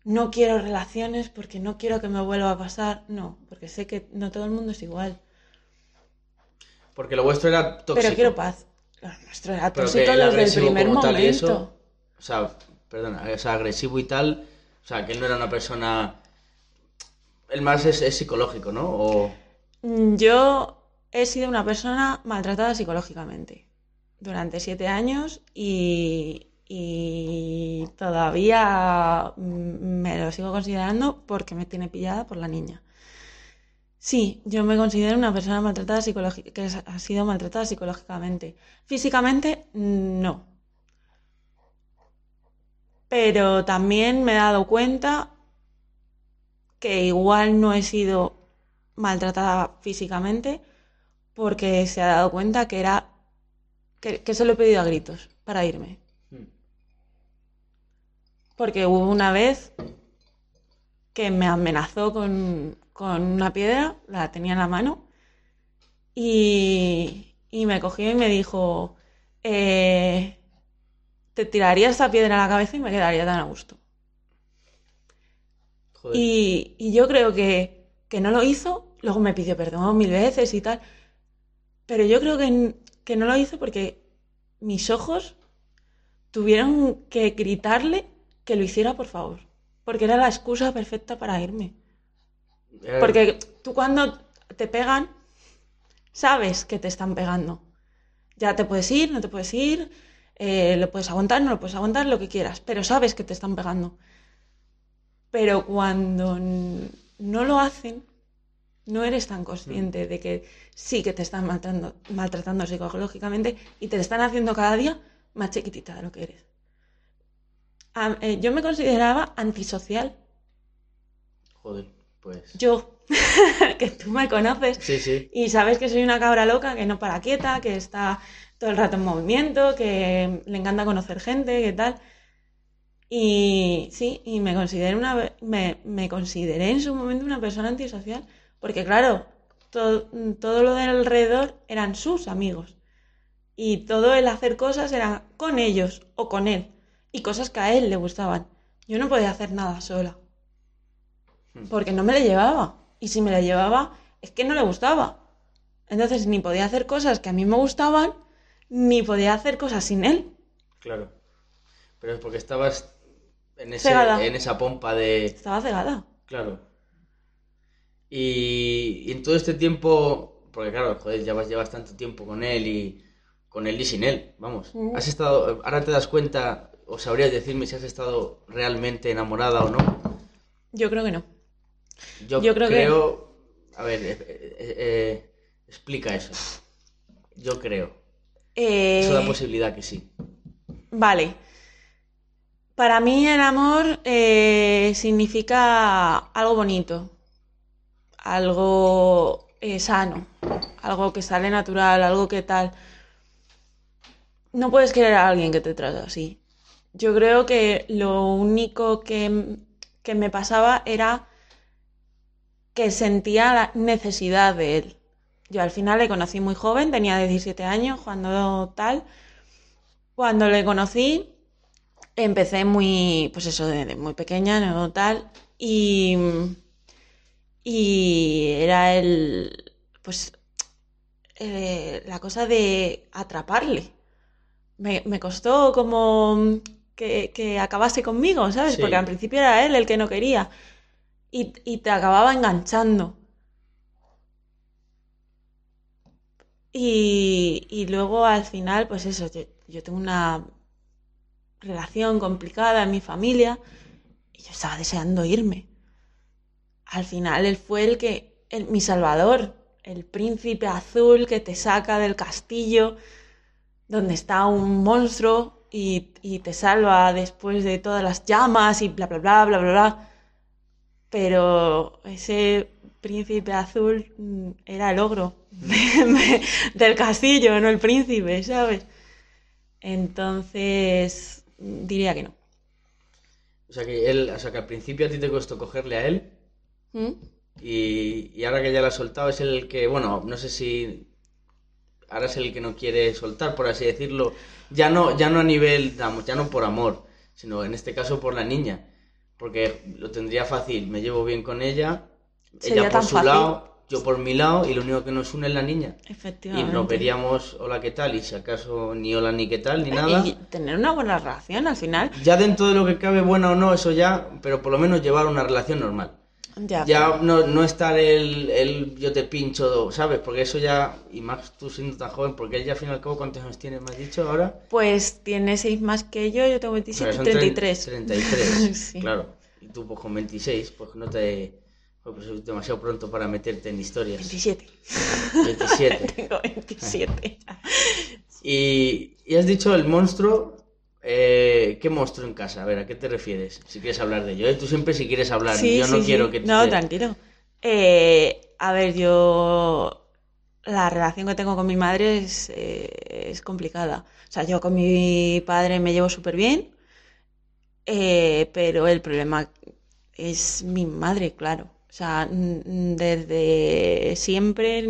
Speaker 2: no quiero relaciones porque no quiero que me vuelva a pasar. No, porque sé que no todo el mundo es igual.
Speaker 1: Porque lo vuestro era tóxico.
Speaker 2: Pero quiero paz. Lo nuestro era
Speaker 1: Pero
Speaker 2: tóxico
Speaker 1: que el
Speaker 2: desde el
Speaker 1: agresivo
Speaker 2: primer momento.
Speaker 1: eso, o sea, perdona, o sea, agresivo y tal, o sea, que él no era una persona... El más es, es psicológico, ¿no? O...
Speaker 2: Mm, Yo he sido una persona maltratada psicológicamente durante siete años y, y todavía mm, me lo sigo considerando porque me tiene pillada por la niña. Sí, yo me considero una persona maltratada que ha sido maltratada psicológicamente. Físicamente, no. Pero también me he dado cuenta que igual no he sido maltratada físicamente porque se ha dado cuenta que era que, que se lo he pedido a gritos para irme.
Speaker 1: Hmm.
Speaker 2: Porque hubo una vez que me amenazó con, con una piedra, la tenía en la mano, y, y me cogió y me dijo, eh, te tiraría esta piedra a la cabeza y me quedaría tan a gusto.
Speaker 1: Joder.
Speaker 2: Y, y yo creo que, que no lo hizo, luego me pidió perdón mil veces y tal, pero yo creo que, que no lo hizo porque mis ojos tuvieron que gritarle que lo hiciera por favor, porque era la excusa perfecta para irme.
Speaker 1: Era-
Speaker 2: Porque tú cuando te pegan, sabes que te están pegando. Ya te puedes ir, no te puedes ir, eh, lo puedes aguantar, no lo puedes aguantar, lo que quieras, pero sabes que te están pegando. Pero cuando no lo hacen, no eres tan consciente de que sí que te están maltratando, maltratando psicológicamente y te están haciendo cada día más chiquitita de lo que eres. Am- eh, yo me consideraba antisocial,
Speaker 1: Joder, pues...
Speaker 2: yo. *laughs* que tú me conoces
Speaker 1: Sí, sí.
Speaker 2: y sabes que soy una cabra loca, que no para quieta, que está todo el rato en movimiento, que le encanta conocer gente, que tal. Y sí, y me consideré una me, me consideré en su momento una persona antisocial, porque claro, to- todo lo del alrededor eran sus amigos. Y todo el hacer cosas era con ellos o con él. Y cosas que a él le gustaban. Yo no podía hacer nada sola. Porque no me le llevaba. Y si me le llevaba, es que no le gustaba. Entonces ni podía hacer cosas que a mí me gustaban, ni podía hacer cosas sin él.
Speaker 1: Claro. Pero es porque estabas en, ese, en esa pompa de...
Speaker 2: Estaba cegada.
Speaker 1: Claro. Y, y en todo este tiempo, porque claro, joder, llevas, llevas tanto tiempo con él y con él y sin él, vamos.
Speaker 2: Mm.
Speaker 1: ¿Has estado, ahora te das cuenta, o sabrías decirme si has estado realmente enamorada o no?
Speaker 2: Yo creo que no.
Speaker 1: Yo,
Speaker 2: Yo creo que-
Speaker 1: a ver, eh, eh, eh, explica eso. Yo creo.
Speaker 2: Eh,
Speaker 1: Eso da posibilidad que sí.
Speaker 2: Vale. Para mí el amor eh, significa algo bonito, algo eh, sano, algo que sale natural, algo que tal. No puedes querer a alguien que te trata así. Yo creo que lo único que, que me pasaba era que sentía la necesidad de él. Yo al final le conocí muy joven, tenía 17 años, cuando tal. Cuando le conocí, empecé muy, pues eso, de, de muy pequeña, no tal, y, y era el, pues, eh, la cosa de atraparle. Me, me costó como que, que acabase conmigo, ¿sabes?
Speaker 1: Sí.
Speaker 2: Porque al principio era él el que no quería. Y, y te acababa enganchando. Y, y luego al final, pues eso, yo, yo tengo una relación complicada en mi familia y yo estaba deseando irme. Al final él fue el que, el- mi salvador, el príncipe azul que te saca del castillo donde está un monstruo y, y te salva después de todas las llamas y bla, bla, bla, bla, bla, bla. Pero ese príncipe azul mm, era el ogro de- del castillo, no el príncipe, ¿sabes? Entonces, mm, diría que no.
Speaker 1: O sea que él, o sea que al principio a ti te costó cogerle a él
Speaker 2: ¿Mm?
Speaker 1: y, y ahora que ya lo has soltado es el que, bueno, no sé si ahora es el que no quiere soltar, por así decirlo. Ya no, ya no a nivel, ya no por amor, sino en este caso por la niña. Porque lo tendría fácil, me llevo bien con ella,
Speaker 2: Sería
Speaker 1: ella por su
Speaker 2: fácil.
Speaker 1: lado, yo por mi lado, y lo único que nos une es la niña. Y
Speaker 2: Efectivamente.
Speaker 1: nos veríamos hola qué tal, y si acaso ni hola ni qué tal, ni nada.
Speaker 2: Y tener una buena relación al final.
Speaker 1: Ya dentro de lo que cabe, buena o no, eso ya, pero por lo menos llevar una relación normal.
Speaker 2: Ya,
Speaker 1: Ya no, no estar el, el yo te pincho, ¿sabes? Porque eso ya, y más tú siendo tan joven, porque ella al fin y al cabo, ¿cuántos años tiene, me has dicho ahora?
Speaker 2: Pues tiene seis más que yo, yo tengo
Speaker 1: O
Speaker 2: 27
Speaker 1: sea,
Speaker 2: y
Speaker 1: son
Speaker 2: 33.
Speaker 1: 33,
Speaker 2: Sí.
Speaker 1: claro. Y tú pues con 26, pues no te... Pues es demasiado pronto para meterte en historias.
Speaker 2: 27.
Speaker 1: 27. *laughs*
Speaker 2: Tengo 27. *laughs*
Speaker 1: Y, y has dicho el monstruo. Eh, ¿Qué monstruo en casa? A ver, ¿a qué te refieres? Si quieres hablar de ello. ¿eh? Tú siempre si quieres hablar.
Speaker 2: Sí,
Speaker 1: yo no
Speaker 2: sí,
Speaker 1: quiero que te...
Speaker 2: No, tranquilo. Eh, a ver, yo... La relación que tengo con mi madre es, eh, es complicada. O sea, yo con mi padre me llevo súper bien, pero el problema es mi madre, claro. O sea, desde siempre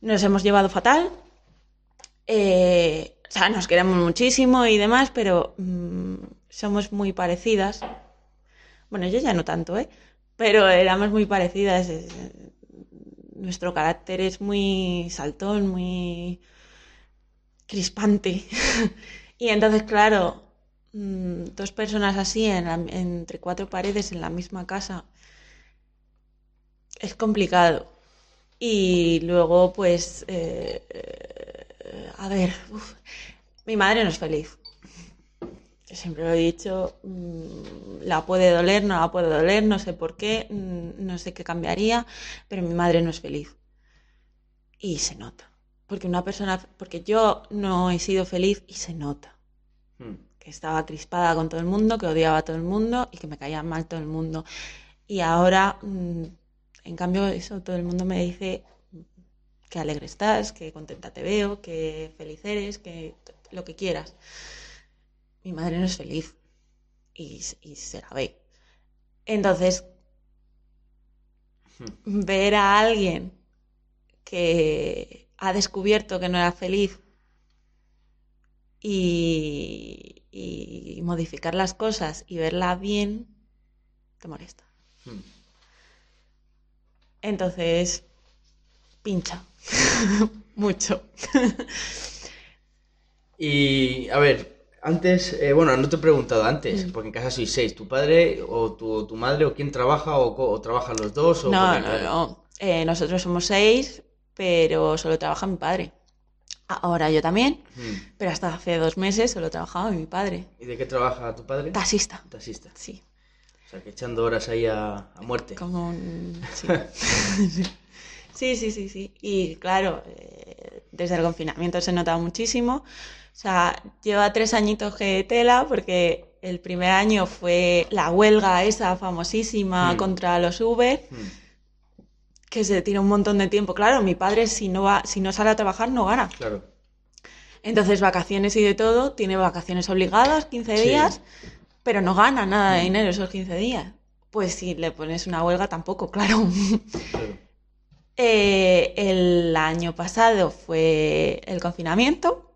Speaker 2: nos hemos llevado fatal. Eh, o sea, nos queremos muchísimo y demás, pero mm, somos muy parecidas. Bueno, yo ya no tanto, ¿eh? Pero éramos muy parecidas. Nuestro carácter es muy saltón, muy crispante. *laughs* Y entonces, claro, mm, dos personas así entre cuatro paredes en la misma casa es complicado. Y luego, pues, eh, eh, a ver, uf, mi madre no es feliz. Yo siempre lo he dicho, mm, la puede doler, no la puede doler, no sé por qué, mm, no sé qué cambiaría, pero mi madre no es feliz. Y se nota. Porque una persona, porque yo no he sido feliz y se nota.
Speaker 1: Hmm.
Speaker 2: Que estaba crispada con todo el mundo, que odiaba a todo el mundo y que me caía mal todo el mundo. Y ahora mm, En cambio, eso todo el mundo me dice que alegre estás, que contenta te veo, que feliz eres, que lo que quieras. Mi madre no es feliz y, y se la ve. Entonces, ver a alguien que ha descubierto que no era feliz y, y modificar las cosas y verla bien, te molesta.
Speaker 1: Hmm.
Speaker 2: Entonces, pincha. *laughs* Mucho. *laughs*
Speaker 1: Y, a ver, antes, eh, bueno, no te he preguntado antes,
Speaker 2: Mm.
Speaker 1: porque en casa sois seis, ¿tu padre o tu, tu madre o quién trabaja o, trabajan los dos? O
Speaker 2: No, no, no. Eh, nosotros somos seis, pero solo trabaja mi padre. Ahora yo también,
Speaker 1: Hmm.
Speaker 2: pero hasta hace dos meses solo trabajaba mi padre.
Speaker 1: ¿Y de qué trabaja tu padre?
Speaker 2: Taxista.
Speaker 1: Taxista.
Speaker 2: Sí,
Speaker 1: O sea, que echando horas ahí a, a muerte.
Speaker 2: como un... Sí, *laughs* sí, sí, sí. sí. Y claro, eh, desde el confinamiento se notaba muchísimo. O sea, lleva tres añitos que tela porque el primer año fue la huelga esa famosísima
Speaker 1: Mm.
Speaker 2: contra los Uber.
Speaker 1: Hmm.
Speaker 2: que se tira un montón de tiempo. Claro, mi padre si no va, si no sale a trabajar no gana.
Speaker 1: Claro.
Speaker 2: Entonces vacaciones y de todo, tiene vacaciones obligadas, 15
Speaker 1: Sí.
Speaker 2: días, pero no gana nada de dinero esos 15 días. Pues si le pones una huelga tampoco, claro.
Speaker 1: claro. *laughs*
Speaker 2: Eh, el año pasado fue el confinamiento,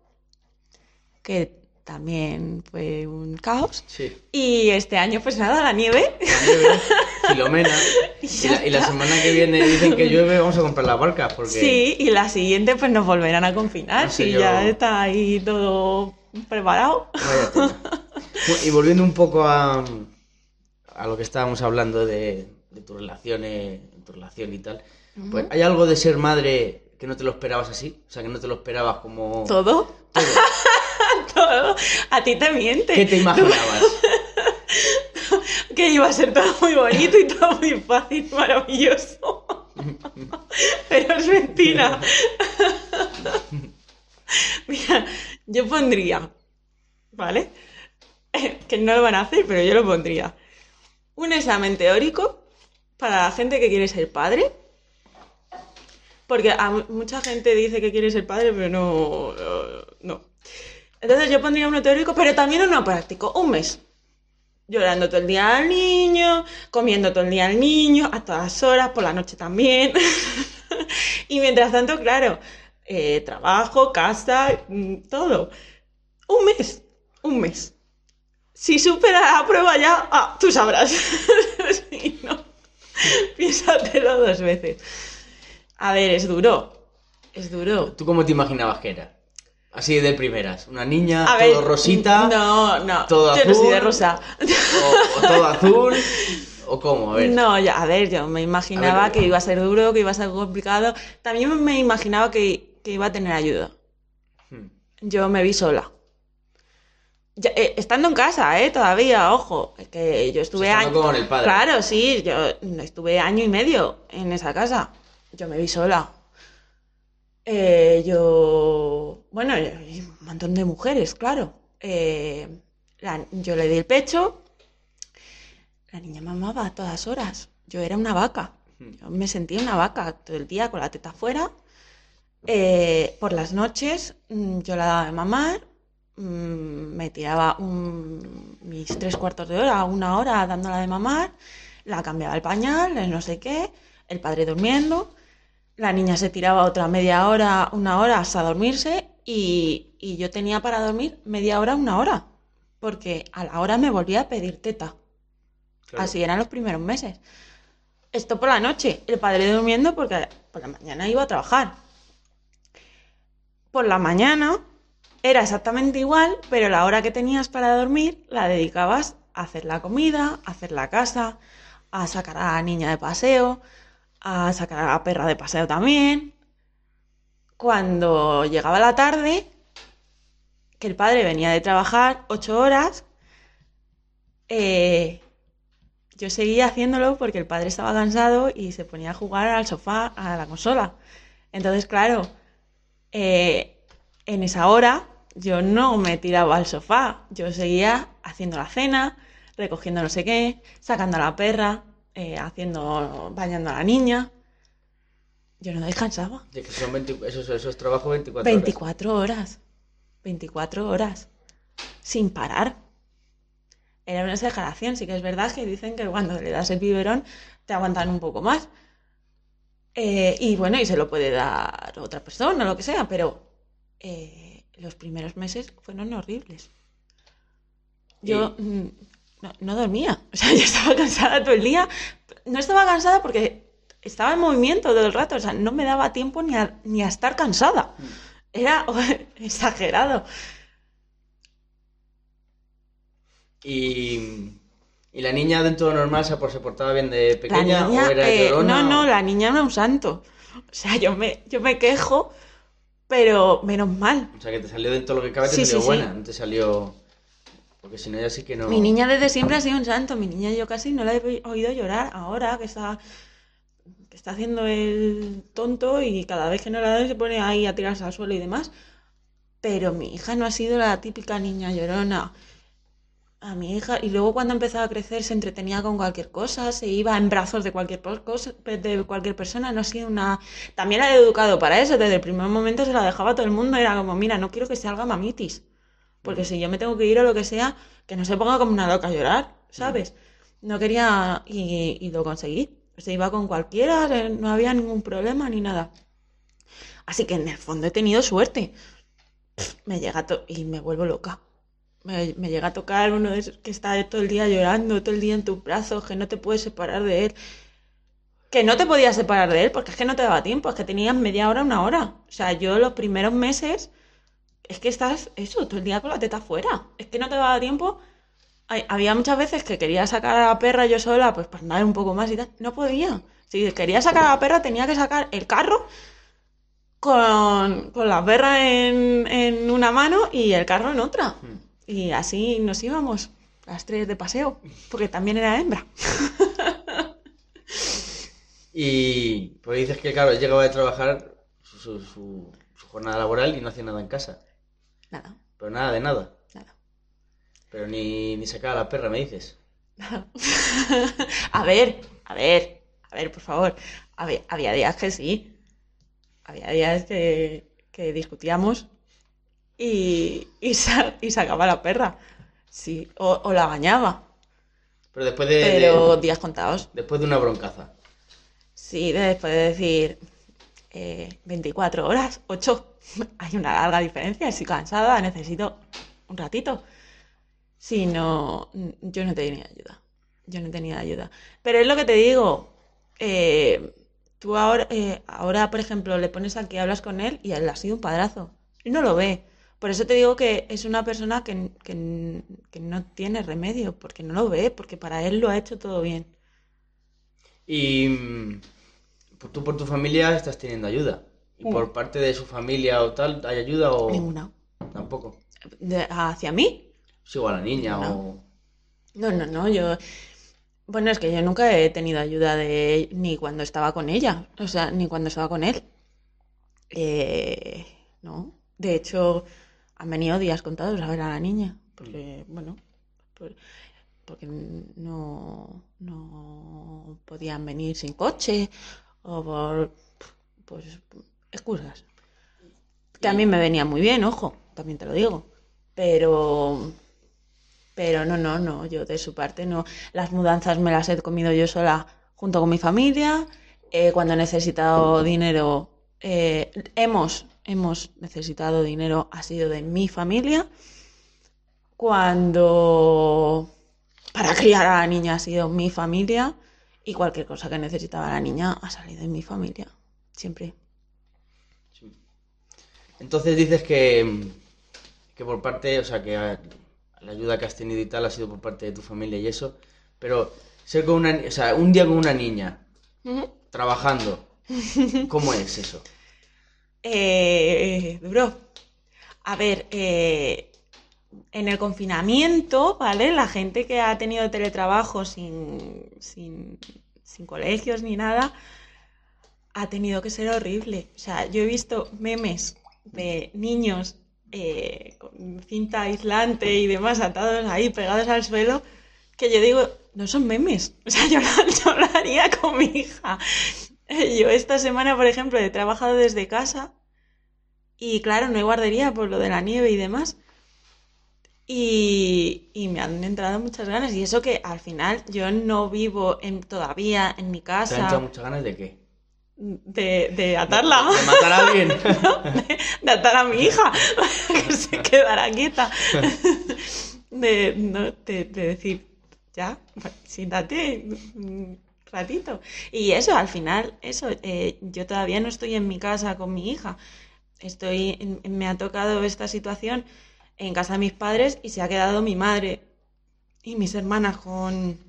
Speaker 2: que también fue un caos.
Speaker 1: Sí.
Speaker 2: Y este año, pues nada, la nieve.
Speaker 1: La nieve, Filomena. *laughs*
Speaker 2: Y
Speaker 1: Y la, y semana que viene dicen que llueve, vamos a comprar la barca. Porque...
Speaker 2: Sí, y la siguiente pues nos volverán a confinar,
Speaker 1: No sé
Speaker 2: si
Speaker 1: yo.
Speaker 2: ya está ahí todo preparado. *laughs*
Speaker 1: Y volviendo un poco a, a lo que estábamos hablando de, de tu relación, eh, tu relación y tal, pues ¿hay algo de ser madre que no te lo esperabas así? O sea, que no te lo esperabas como...
Speaker 2: ¿Todo? todo. *laughs* A ti te miente.
Speaker 1: ¿Qué te imaginabas? *laughs*
Speaker 2: Que iba a ser todo muy bonito y todo muy fácil, maravilloso. *laughs* Pero es mentira. Mira, yo pondría, ¿vale? Que no lo van a hacer, pero yo lo pondría. Un examen teórico para la gente que quiere ser padre. Porque a mu- mucha gente dice que quiere ser padre, pero no, no. Entonces yo pondría uno teórico, pero también uno práctico. Un mes llorando todo el día al niño, comiendo todo el día al niño, a todas horas, por la noche también. *laughs* y mientras tanto, claro, eh, trabajo, casa, mm, todo. Un mes, un mes. Si supera la prueba ya, ah, tú sabrás. *laughs* si no, *laughs* piénsatelo dos veces. A ver, es duro. Es duro.
Speaker 1: ¿Tú cómo te imaginabas que era? Así de primeras. Una niña,
Speaker 2: A
Speaker 1: todo
Speaker 2: ver,
Speaker 1: rosita,
Speaker 2: No, no.
Speaker 1: todo
Speaker 2: yo no soy de
Speaker 1: azul.
Speaker 2: rosa.
Speaker 1: o, o todo azul, *laughs* o cómo, a ver.
Speaker 2: No, ya, a ver, yo me imaginaba
Speaker 1: ver,
Speaker 2: que iba a ser duro, que iba a ser complicado. También me imaginaba que, que iba a tener ayuda.
Speaker 1: Hmm.
Speaker 2: Yo me vi sola. Ya, eh, estando en casa, ¿eh? Todavía, ojo. Que yo estuve años.
Speaker 1: con el padre.
Speaker 2: Claro, sí, yo estuve año y medio en esa casa. Yo me vi sola. Eh, yo. Bueno, un montón de mujeres, claro. Eh, la- yo le di el pecho. La niña mamaba a todas horas. Yo era una vaca. Yo me sentía una vaca todo el día con la teta afuera. Eh, por las noches mm, yo la daba de mamar, mm, me tiraba un- mis tres cuartos de hora, una hora dándola de mamar, la cambiaba el pañal, el no sé qué, el padre durmiendo, la niña se tiraba otra media hora, una hora hasta dormirse y, y yo tenía para dormir media hora, una hora, porque a la hora me volvía a pedir teta.
Speaker 1: Claro.
Speaker 2: Así eran los primeros meses. Esto por la noche, el padre durmiendo porque por la mañana iba a trabajar. Por la mañana era exactamente igual, pero la hora que tenías para dormir la dedicabas a hacer la comida, a hacer la casa, a sacar a la niña de paseo, a sacar a la perra de paseo también. Cuando llegaba la tarde, que el padre venía de trabajar ocho horas, eh, yo seguía haciéndolo porque el padre estaba cansado y se ponía a jugar al sofá, a la consola. Entonces, claro, eh, en esa hora yo no me tiraba al sofá, yo seguía haciendo la cena, recogiendo no sé qué, sacando a la perra, eh, haciendo, bañando a la niña. Yo no descansaba.
Speaker 1: De que son 20 esos, esos trabajos 24 horas.
Speaker 2: 24 horas. 24 horas. Sin parar. Era una exageración. Sí que es verdad que dicen que cuando le das el biberón te aguantan un poco más. Eh, y bueno, y se lo puede dar otra persona, lo que sea, pero eh, los primeros meses fueron horribles. Yo no, no dormía. *laughs* O sea, yo estaba cansada todo el día. No estaba cansada porque estaba en movimiento todo el rato. O sea, no me daba tiempo ni a, ni a estar cansada. Era *laughs* exagerado.
Speaker 1: Y, y la niña dentro de lo normal se, por- se portaba bien de
Speaker 2: La
Speaker 1: pequeña
Speaker 2: niña,
Speaker 1: o era
Speaker 2: eh,
Speaker 1: llorona.
Speaker 2: no, no,
Speaker 1: o-
Speaker 2: la niña era un santo. O sea, yo me, yo me quejo, pero menos mal.
Speaker 1: O sea, que te salió dentro de lo que cabe, te
Speaker 2: Sí,
Speaker 1: salió
Speaker 2: sí,
Speaker 1: buena.
Speaker 2: sí.
Speaker 1: No te salió... Si ya que no...
Speaker 2: Mi niña desde siempre ha sido un santo. Mi niña yo casi no la he oído llorar ahora que está, que está haciendo el tonto y cada vez que no la doy se pone ahí a tirarse al suelo y demás. Pero mi hija no ha sido la típica niña llorona. A mi hija, y luego cuando empezaba a crecer se entretenía con cualquier cosa, se iba en brazos de cualquier cosa, de cualquier persona, no ha sido una... También la he educado para eso, desde el primer momento se la dejaba a todo el mundo, era como, mira, no quiero que salga mamitis. Porque si yo me tengo que ir o lo que sea, que no se ponga como una loca a llorar, ¿sabes? No quería y, y lo conseguí. Se iba con cualquiera, eh, no había ningún problema ni nada. Así que en el fondo he tenido suerte. Me llega a to- y me vuelvo loca. Me, me llega a tocar uno de esos que está todo el día llorando, todo el día en tus brazos, que no te puedes separar de él. Que no te podías separar de él porque es que no te daba tiempo, es que tenías media hora, una hora. O sea, yo los primeros meses es que estás, eso, todo el día con la teta fuera. Es que no te daba tiempo. Hay- había muchas veces que quería sacar a la perra yo sola, pues para andar un poco más y tal. No podía. Si quería sacar a la perra, tenía que sacar el carro con, con la perra en, en una mano y el carro en otra.
Speaker 1: Hmm.
Speaker 2: Y así nos íbamos, las tres de paseo, porque también era hembra. *laughs*
Speaker 1: Y pues dices que, claro, llegaba de trabajar su- su- su jornada laboral y no hacía nada en casa.
Speaker 2: Nada,
Speaker 1: Pero nada de nada.
Speaker 2: nada.
Speaker 1: Pero ni, ni sacaba la perra, me dices. *laughs*
Speaker 2: A ver, a ver, a ver, por favor. Había, había días que sí. Había días que, que discutíamos y, y, sa- y sacaba la perra. Sí, o, o la bañaba.
Speaker 1: Pero después de,
Speaker 2: Pero
Speaker 1: de-
Speaker 2: días contados.
Speaker 1: después de una broncaza.
Speaker 2: Sí, después de decir eh, 24 horas, 8. *laughs* Hay una larga diferencia. Estoy cansada, necesito un ratito. Si no, yo no tenía ayuda. Yo no tenía ayuda. Pero es lo que te digo. eh, tú ahora, eh, ahora, por ejemplo, le pones a que hablas con él y él ha sido un padrazo. Y no lo ve. Por eso te digo que es una persona que, que- que no tiene remedio, porque no lo ve, porque para él lo ha hecho todo bien.
Speaker 1: Y mm, tú por tu familia estás teniendo ayuda. ¿Y
Speaker 2: Mm.
Speaker 1: por parte de su familia o tal, hay ayuda o
Speaker 2: Ninguna.
Speaker 1: tampoco?
Speaker 2: De- ¿Hacia mí?
Speaker 1: Sí, o a la niña
Speaker 2: No.
Speaker 1: o...
Speaker 2: No, no, no, yo... Bueno, es que yo nunca he tenido ayuda de... ni cuando estaba con ella, o sea, ni cuando estaba con él. Eh, no, de hecho, han venido días contados a ver a la niña, porque, bueno, por- porque no, no podían venir sin coche, o por, pues, excusas. Que a mí me venía muy bien, ojo, también te lo digo, pero... Pero no, no, no, yo de su parte no. Las mudanzas me las he comido yo sola junto con mi familia. Eh, cuando he necesitado dinero, eh, hemos, hemos necesitado dinero, ha sido de mi familia. Cuando para criar a la niña ha sido mi familia. Y cualquier cosa que necesitaba la niña ha salido de mi familia. Siempre.
Speaker 1: Entonces dices que, que por parte, o sea, que a- la ayuda que has tenido y tal ha sido por parte de tu familia y eso, pero ser con una, o sea, un día con una niña, trabajando, *laughs* ¿cómo es eso?
Speaker 2: Eh, duro. A ver, eh, en el confinamiento, ¿vale? La gente que ha tenido teletrabajo sin, sin, sin colegios ni nada, ha tenido que ser horrible. O sea, yo he visto memes de niños eh, con cinta aislante y demás atados ahí, pegados al suelo, que yo digo, no son memes. *laughs* O sea, yo, yo lo haría con mi hija. Yo esta semana, por ejemplo, he trabajado desde casa y claro, no hay guardería por lo de la nieve y demás. Y, y me han entrado muchas ganas. Y eso que al final yo no vivo en, todavía en mi
Speaker 1: ¿Te han
Speaker 2: casa
Speaker 1: echado muchas ganas de qué?
Speaker 2: De, de atarla.
Speaker 1: ¿De matar a alguien? *laughs*
Speaker 2: de, de atar a mi hija *laughs* que se quedara quieta de, no, de, de decir ya siéntate un ratito y eso al final eso eh, yo todavía no estoy en mi casa con mi hija estoy me ha tocado esta situación en casa de mis padres y se ha quedado mi madre y mis hermanas con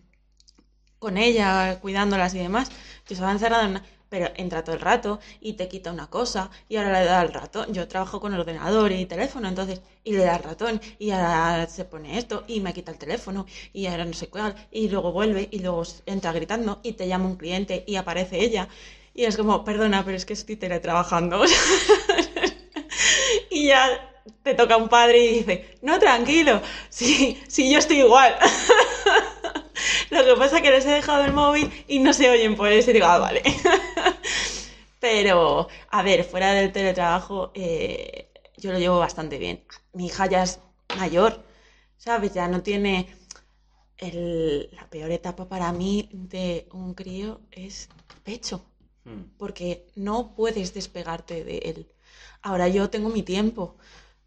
Speaker 2: con ella, cuidándolas y demás. Yo estaba encerrada en una... Pero entra todo el rato y te quita una cosa y ahora le da el ratón. Yo trabajo con ordenador y teléfono, entonces, y le da el ratón y ahora se pone esto y me quita el teléfono y ahora no sé cuál y luego vuelve y luego entra gritando y te llama un cliente y aparece ella y es como, perdona, pero es que estoy teletrabajando. *laughs* y ya te toca un padre y dice, no, tranquilo, sí, sí, yo estoy igual. *laughs* Lo que pasa es que les he dejado el móvil y no se oyen por eso y digo, ah, vale. *laughs* Pero, a ver, fuera del teletrabajo, eh, yo lo llevo bastante bien. Mi hija ya es mayor, ¿sabes? Ya no tiene... el- la peor etapa para mí de un crío es el pecho,
Speaker 1: Hmm.
Speaker 2: porque no puedes despegarte de él. Ahora yo tengo mi tiempo.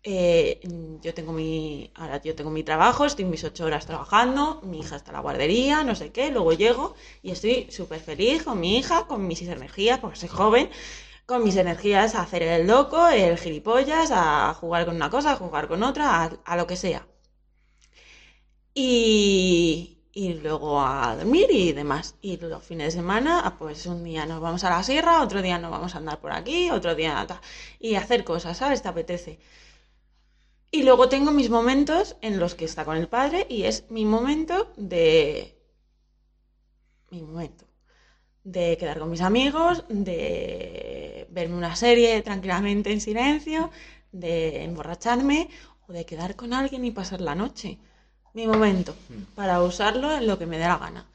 Speaker 2: Eh, yo tengo mi, ahora yo tengo mi trabajo, estoy mis ocho horas trabajando, mi hija está en la guardería, no sé qué, luego llego y estoy súper feliz con mi hija, con mis energías, porque soy joven, con mis energías a hacer el loco, el gilipollas, a jugar con una cosa, a jugar con otra, a, a lo que sea. Y, y luego a dormir y demás. Y los fines de semana, ah, pues un día nos vamos a la sierra, otro día nos vamos a andar por aquí, otro día tal. Y hacer cosas, ¿sabes? Te apetece. Y luego tengo mis momentos en los que está con el padre y es mi momento de... Mi momento. De quedar con mis amigos, de verme una serie tranquilamente en silencio, de emborracharme o de quedar con alguien y pasar la noche. Mi momento para usarlo en lo que me dé la gana.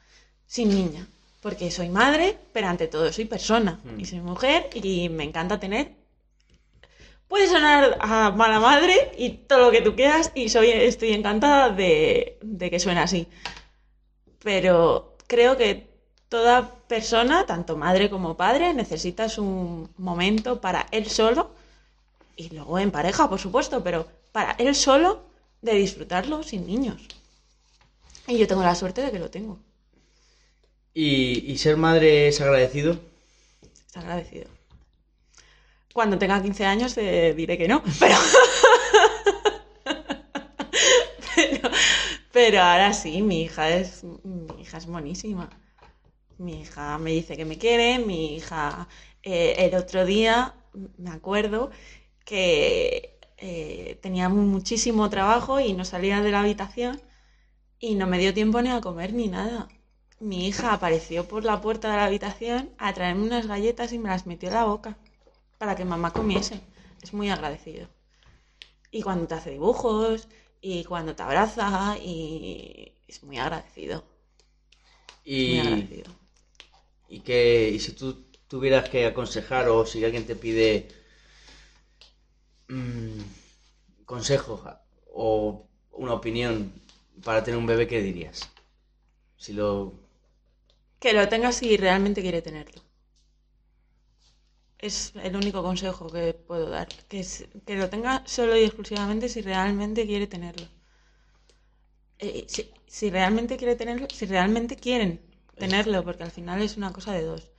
Speaker 2: Sin niña. Porque soy madre, pero ante todo soy persona.
Speaker 1: Mm.
Speaker 2: Y soy mujer y me encanta tener Puede sonar a mala madre y todo lo que tú quieras y soy, estoy encantada de, de que suene así. Pero creo que toda persona, tanto madre como padre, necesitas un momento para él solo y luego en pareja, por supuesto, pero para él solo de disfrutarlo sin niños. Y yo tengo la suerte de que lo tengo.
Speaker 1: ¿Y, y ser madre es agradecido?
Speaker 2: Está agradecido. Cuando tenga 15 años te diré que no, *laughs* pero... pero... pero ahora sí, mi hija es mi hija es monísima. Mi hija me dice que me quiere, mi hija eh, el otro día me acuerdo que eh, tenía muchísimo trabajo y no salía de la habitación y no me dio tiempo ni a comer ni nada. Mi hija apareció por la puerta de la habitación a traerme unas galletas y me las metió en la boca para que mamá comiese. Es muy agradecido. Y cuando te hace dibujos y cuando te abraza y es muy agradecido. Muy
Speaker 1: Y,
Speaker 2: agradecido.
Speaker 1: y, que, y si tú tuvieras que aconsejar o si alguien te pide mm, consejo ja, o una opinión para tener un bebé, ¿qué dirías? Si lo...
Speaker 2: Que lo tenga si realmente quiere tenerlo. Es el único consejo que puedo dar. Que, es- que lo tenga solo y exclusivamente si realmente quiere tenerlo. Eh, si, si realmente quiere tenerlo, si realmente quieren tenerlo, porque al final es una cosa de dos.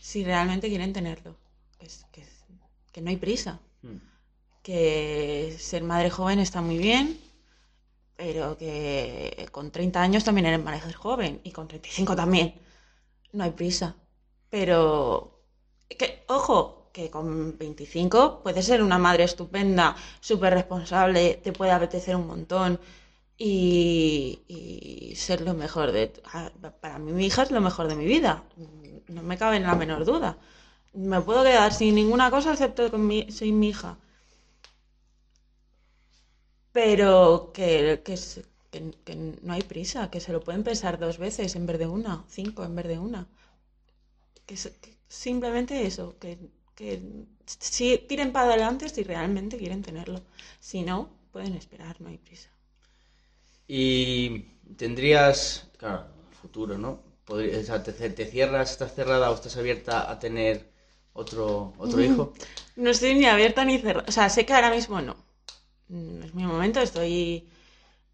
Speaker 2: Si realmente quieren tenerlo. Que, es- que es- que no hay prisa.
Speaker 1: Mm.
Speaker 2: Que ser madre joven está muy bien, pero que con 30 años también eres madre joven y con 35 también. No hay prisa. Pero, que, ojo, que con 25 puedes ser una madre estupenda, súper responsable, te puede apetecer un montón y, ser lo mejor de... Para mí mi hija es lo mejor de mi vida, no me cabe en la menor duda. Me puedo quedar sin ninguna cosa excepto con mi, sin mi hija. Pero que, que, no hay prisa, que se lo pueden pensar dos veces en vez de una, cinco en vez de una. Simplemente eso, que, que si tiren para adelante si realmente quieren tenerlo. Si no, pueden esperar, no hay prisa.
Speaker 1: Y tendrías, claro, futuro, ¿no? Podría- o sea, te, te cierras, estás cerrada o estás abierta a tener otro, otro hijo? *laughs*
Speaker 2: No estoy ni abierta ni cerrada. O sea, sé que ahora mismo no. Mm, Es mi momento, estoy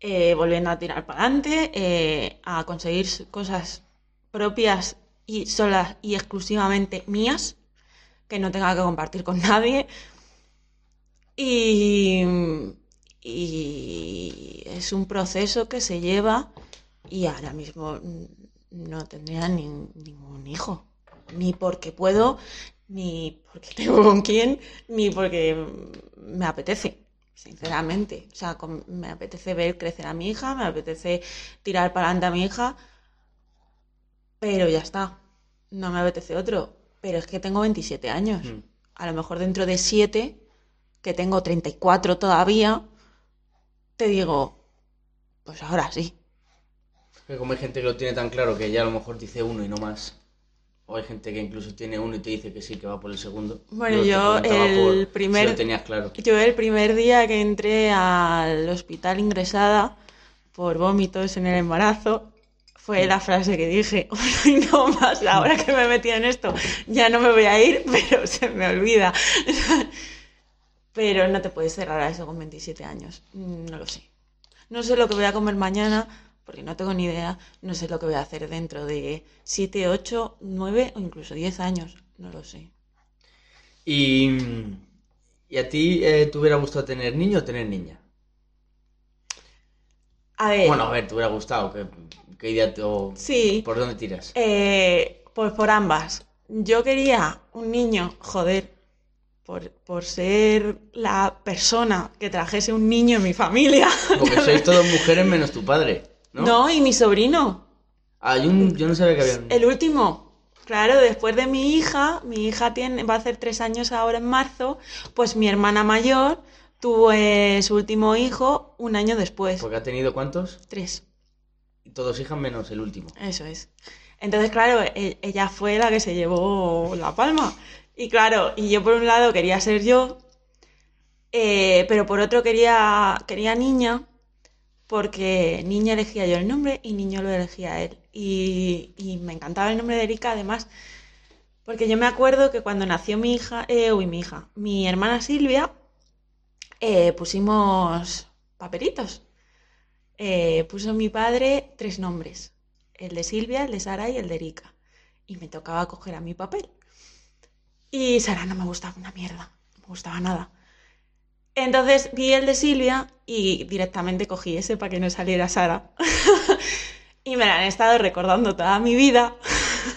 Speaker 2: eh, volviendo a tirar para adelante, a conseguir cosas propias y solas y exclusivamente mías, que no tenga que compartir con nadie. Y, y es un proceso que se lleva y ahora mismo no tendría ni- ningún hijo. Ni porque puedo, ni porque tengo con quién, ni porque me apetece, sinceramente. O sea, me apetece ver crecer a mi hija, me apetece tirar para adelante a mi hija, pero ya está. No me apetece otro. Pero es que tengo 27 años.
Speaker 1: Mm.
Speaker 2: A lo mejor dentro de 7, que tengo 34 todavía, te digo, pues ahora sí.
Speaker 1: Que como hay gente que lo tiene tan claro que ya a lo mejor dice uno y no más. O hay gente que incluso tiene uno y te dice que sí, que va por el segundo.
Speaker 2: Bueno, yo el primer-
Speaker 1: Si lo tenías claro.
Speaker 2: Yo el primer día que entré al hospital ingresada por vómitos en el embarazo, fue la frase que dije, *laughs* "Uy, no más, ahora que me he metido en esto, ya no me voy a ir, *laughs* pero se me olvida. *laughs* Pero no te puedes cerrar a eso con 27 años, Mm, no lo sé. No sé lo que voy a comer mañana, porque no tengo ni idea, no sé lo que voy a hacer dentro de 7, 8, 9 o incluso 10 años, no lo sé.
Speaker 1: Y, ¿y a ti eh, te hubiera gustado tener niño o tener niña?
Speaker 2: A ver,
Speaker 1: Bueno, a ver, te hubiera gustado. ¿Qué, qué idea te, o
Speaker 2: sí.
Speaker 1: ¿Por dónde tiras?
Speaker 2: Eh, pues por ambas. Yo quería un niño, joder, por, por ser la persona que trajese un niño en mi familia. *laughs*
Speaker 1: Porque sois todas mujeres menos tu padre, ¿no?
Speaker 2: No, y mi sobrino,
Speaker 1: Ah, yo, yo no sabía que había un...
Speaker 2: el último. Claro, después de mi hija, mi hija tiene, va a hacer tres años ahora en marzo, pues mi hermana mayor tuvo eh, su último hijo un año después.
Speaker 1: Porque ha tenido cuántos?
Speaker 2: Tres.
Speaker 1: Todos hijas menos el último.
Speaker 2: Eso es. Entonces, claro, e- ella fue la que se llevó la palma. Y claro, y yo por un lado quería ser yo, eh, pero por otro quería, quería niña, porque niña elegía yo el nombre y niño lo elegía él. Y, y me encantaba el nombre de Erika, además, porque yo me acuerdo que cuando nació mi hija, eh, uy, mi hija, mi hermana Silvia, eh, pusimos papelitos. Eh, puso mi padre tres nombres, el de Silvia, el de Sara y el de Erika. Y me tocaba coger a mi papel. Y Sara no me gustaba una mierda, no me gustaba nada. Entonces vi el de Silvia y directamente cogí ese para que no saliera Sara. *laughs* y me la han estado recordando toda mi vida.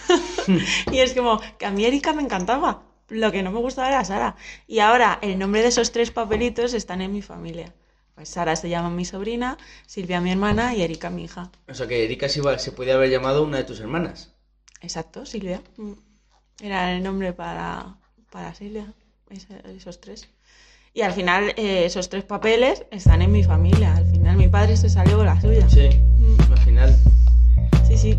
Speaker 2: *laughs* y es como que a mí Erika me encantaba. Lo que no me gustaba era Sara. Y ahora el nombre de esos tres papelitos están en mi familia. Pues Sara se llama mi sobrina, Silvia mi hermana y Erika mi hija.
Speaker 1: O sea que Erika se, se podía haber llamado una de tus hermanas.
Speaker 2: Exacto, Silvia. Mm. Era el nombre para, para Silvia, esos tres. Y al final eh, esos tres papeles están en mi familia. Al final mi padre se salió con la suya.
Speaker 1: Sí,
Speaker 2: Mm.
Speaker 1: al final.
Speaker 2: Sí, sí.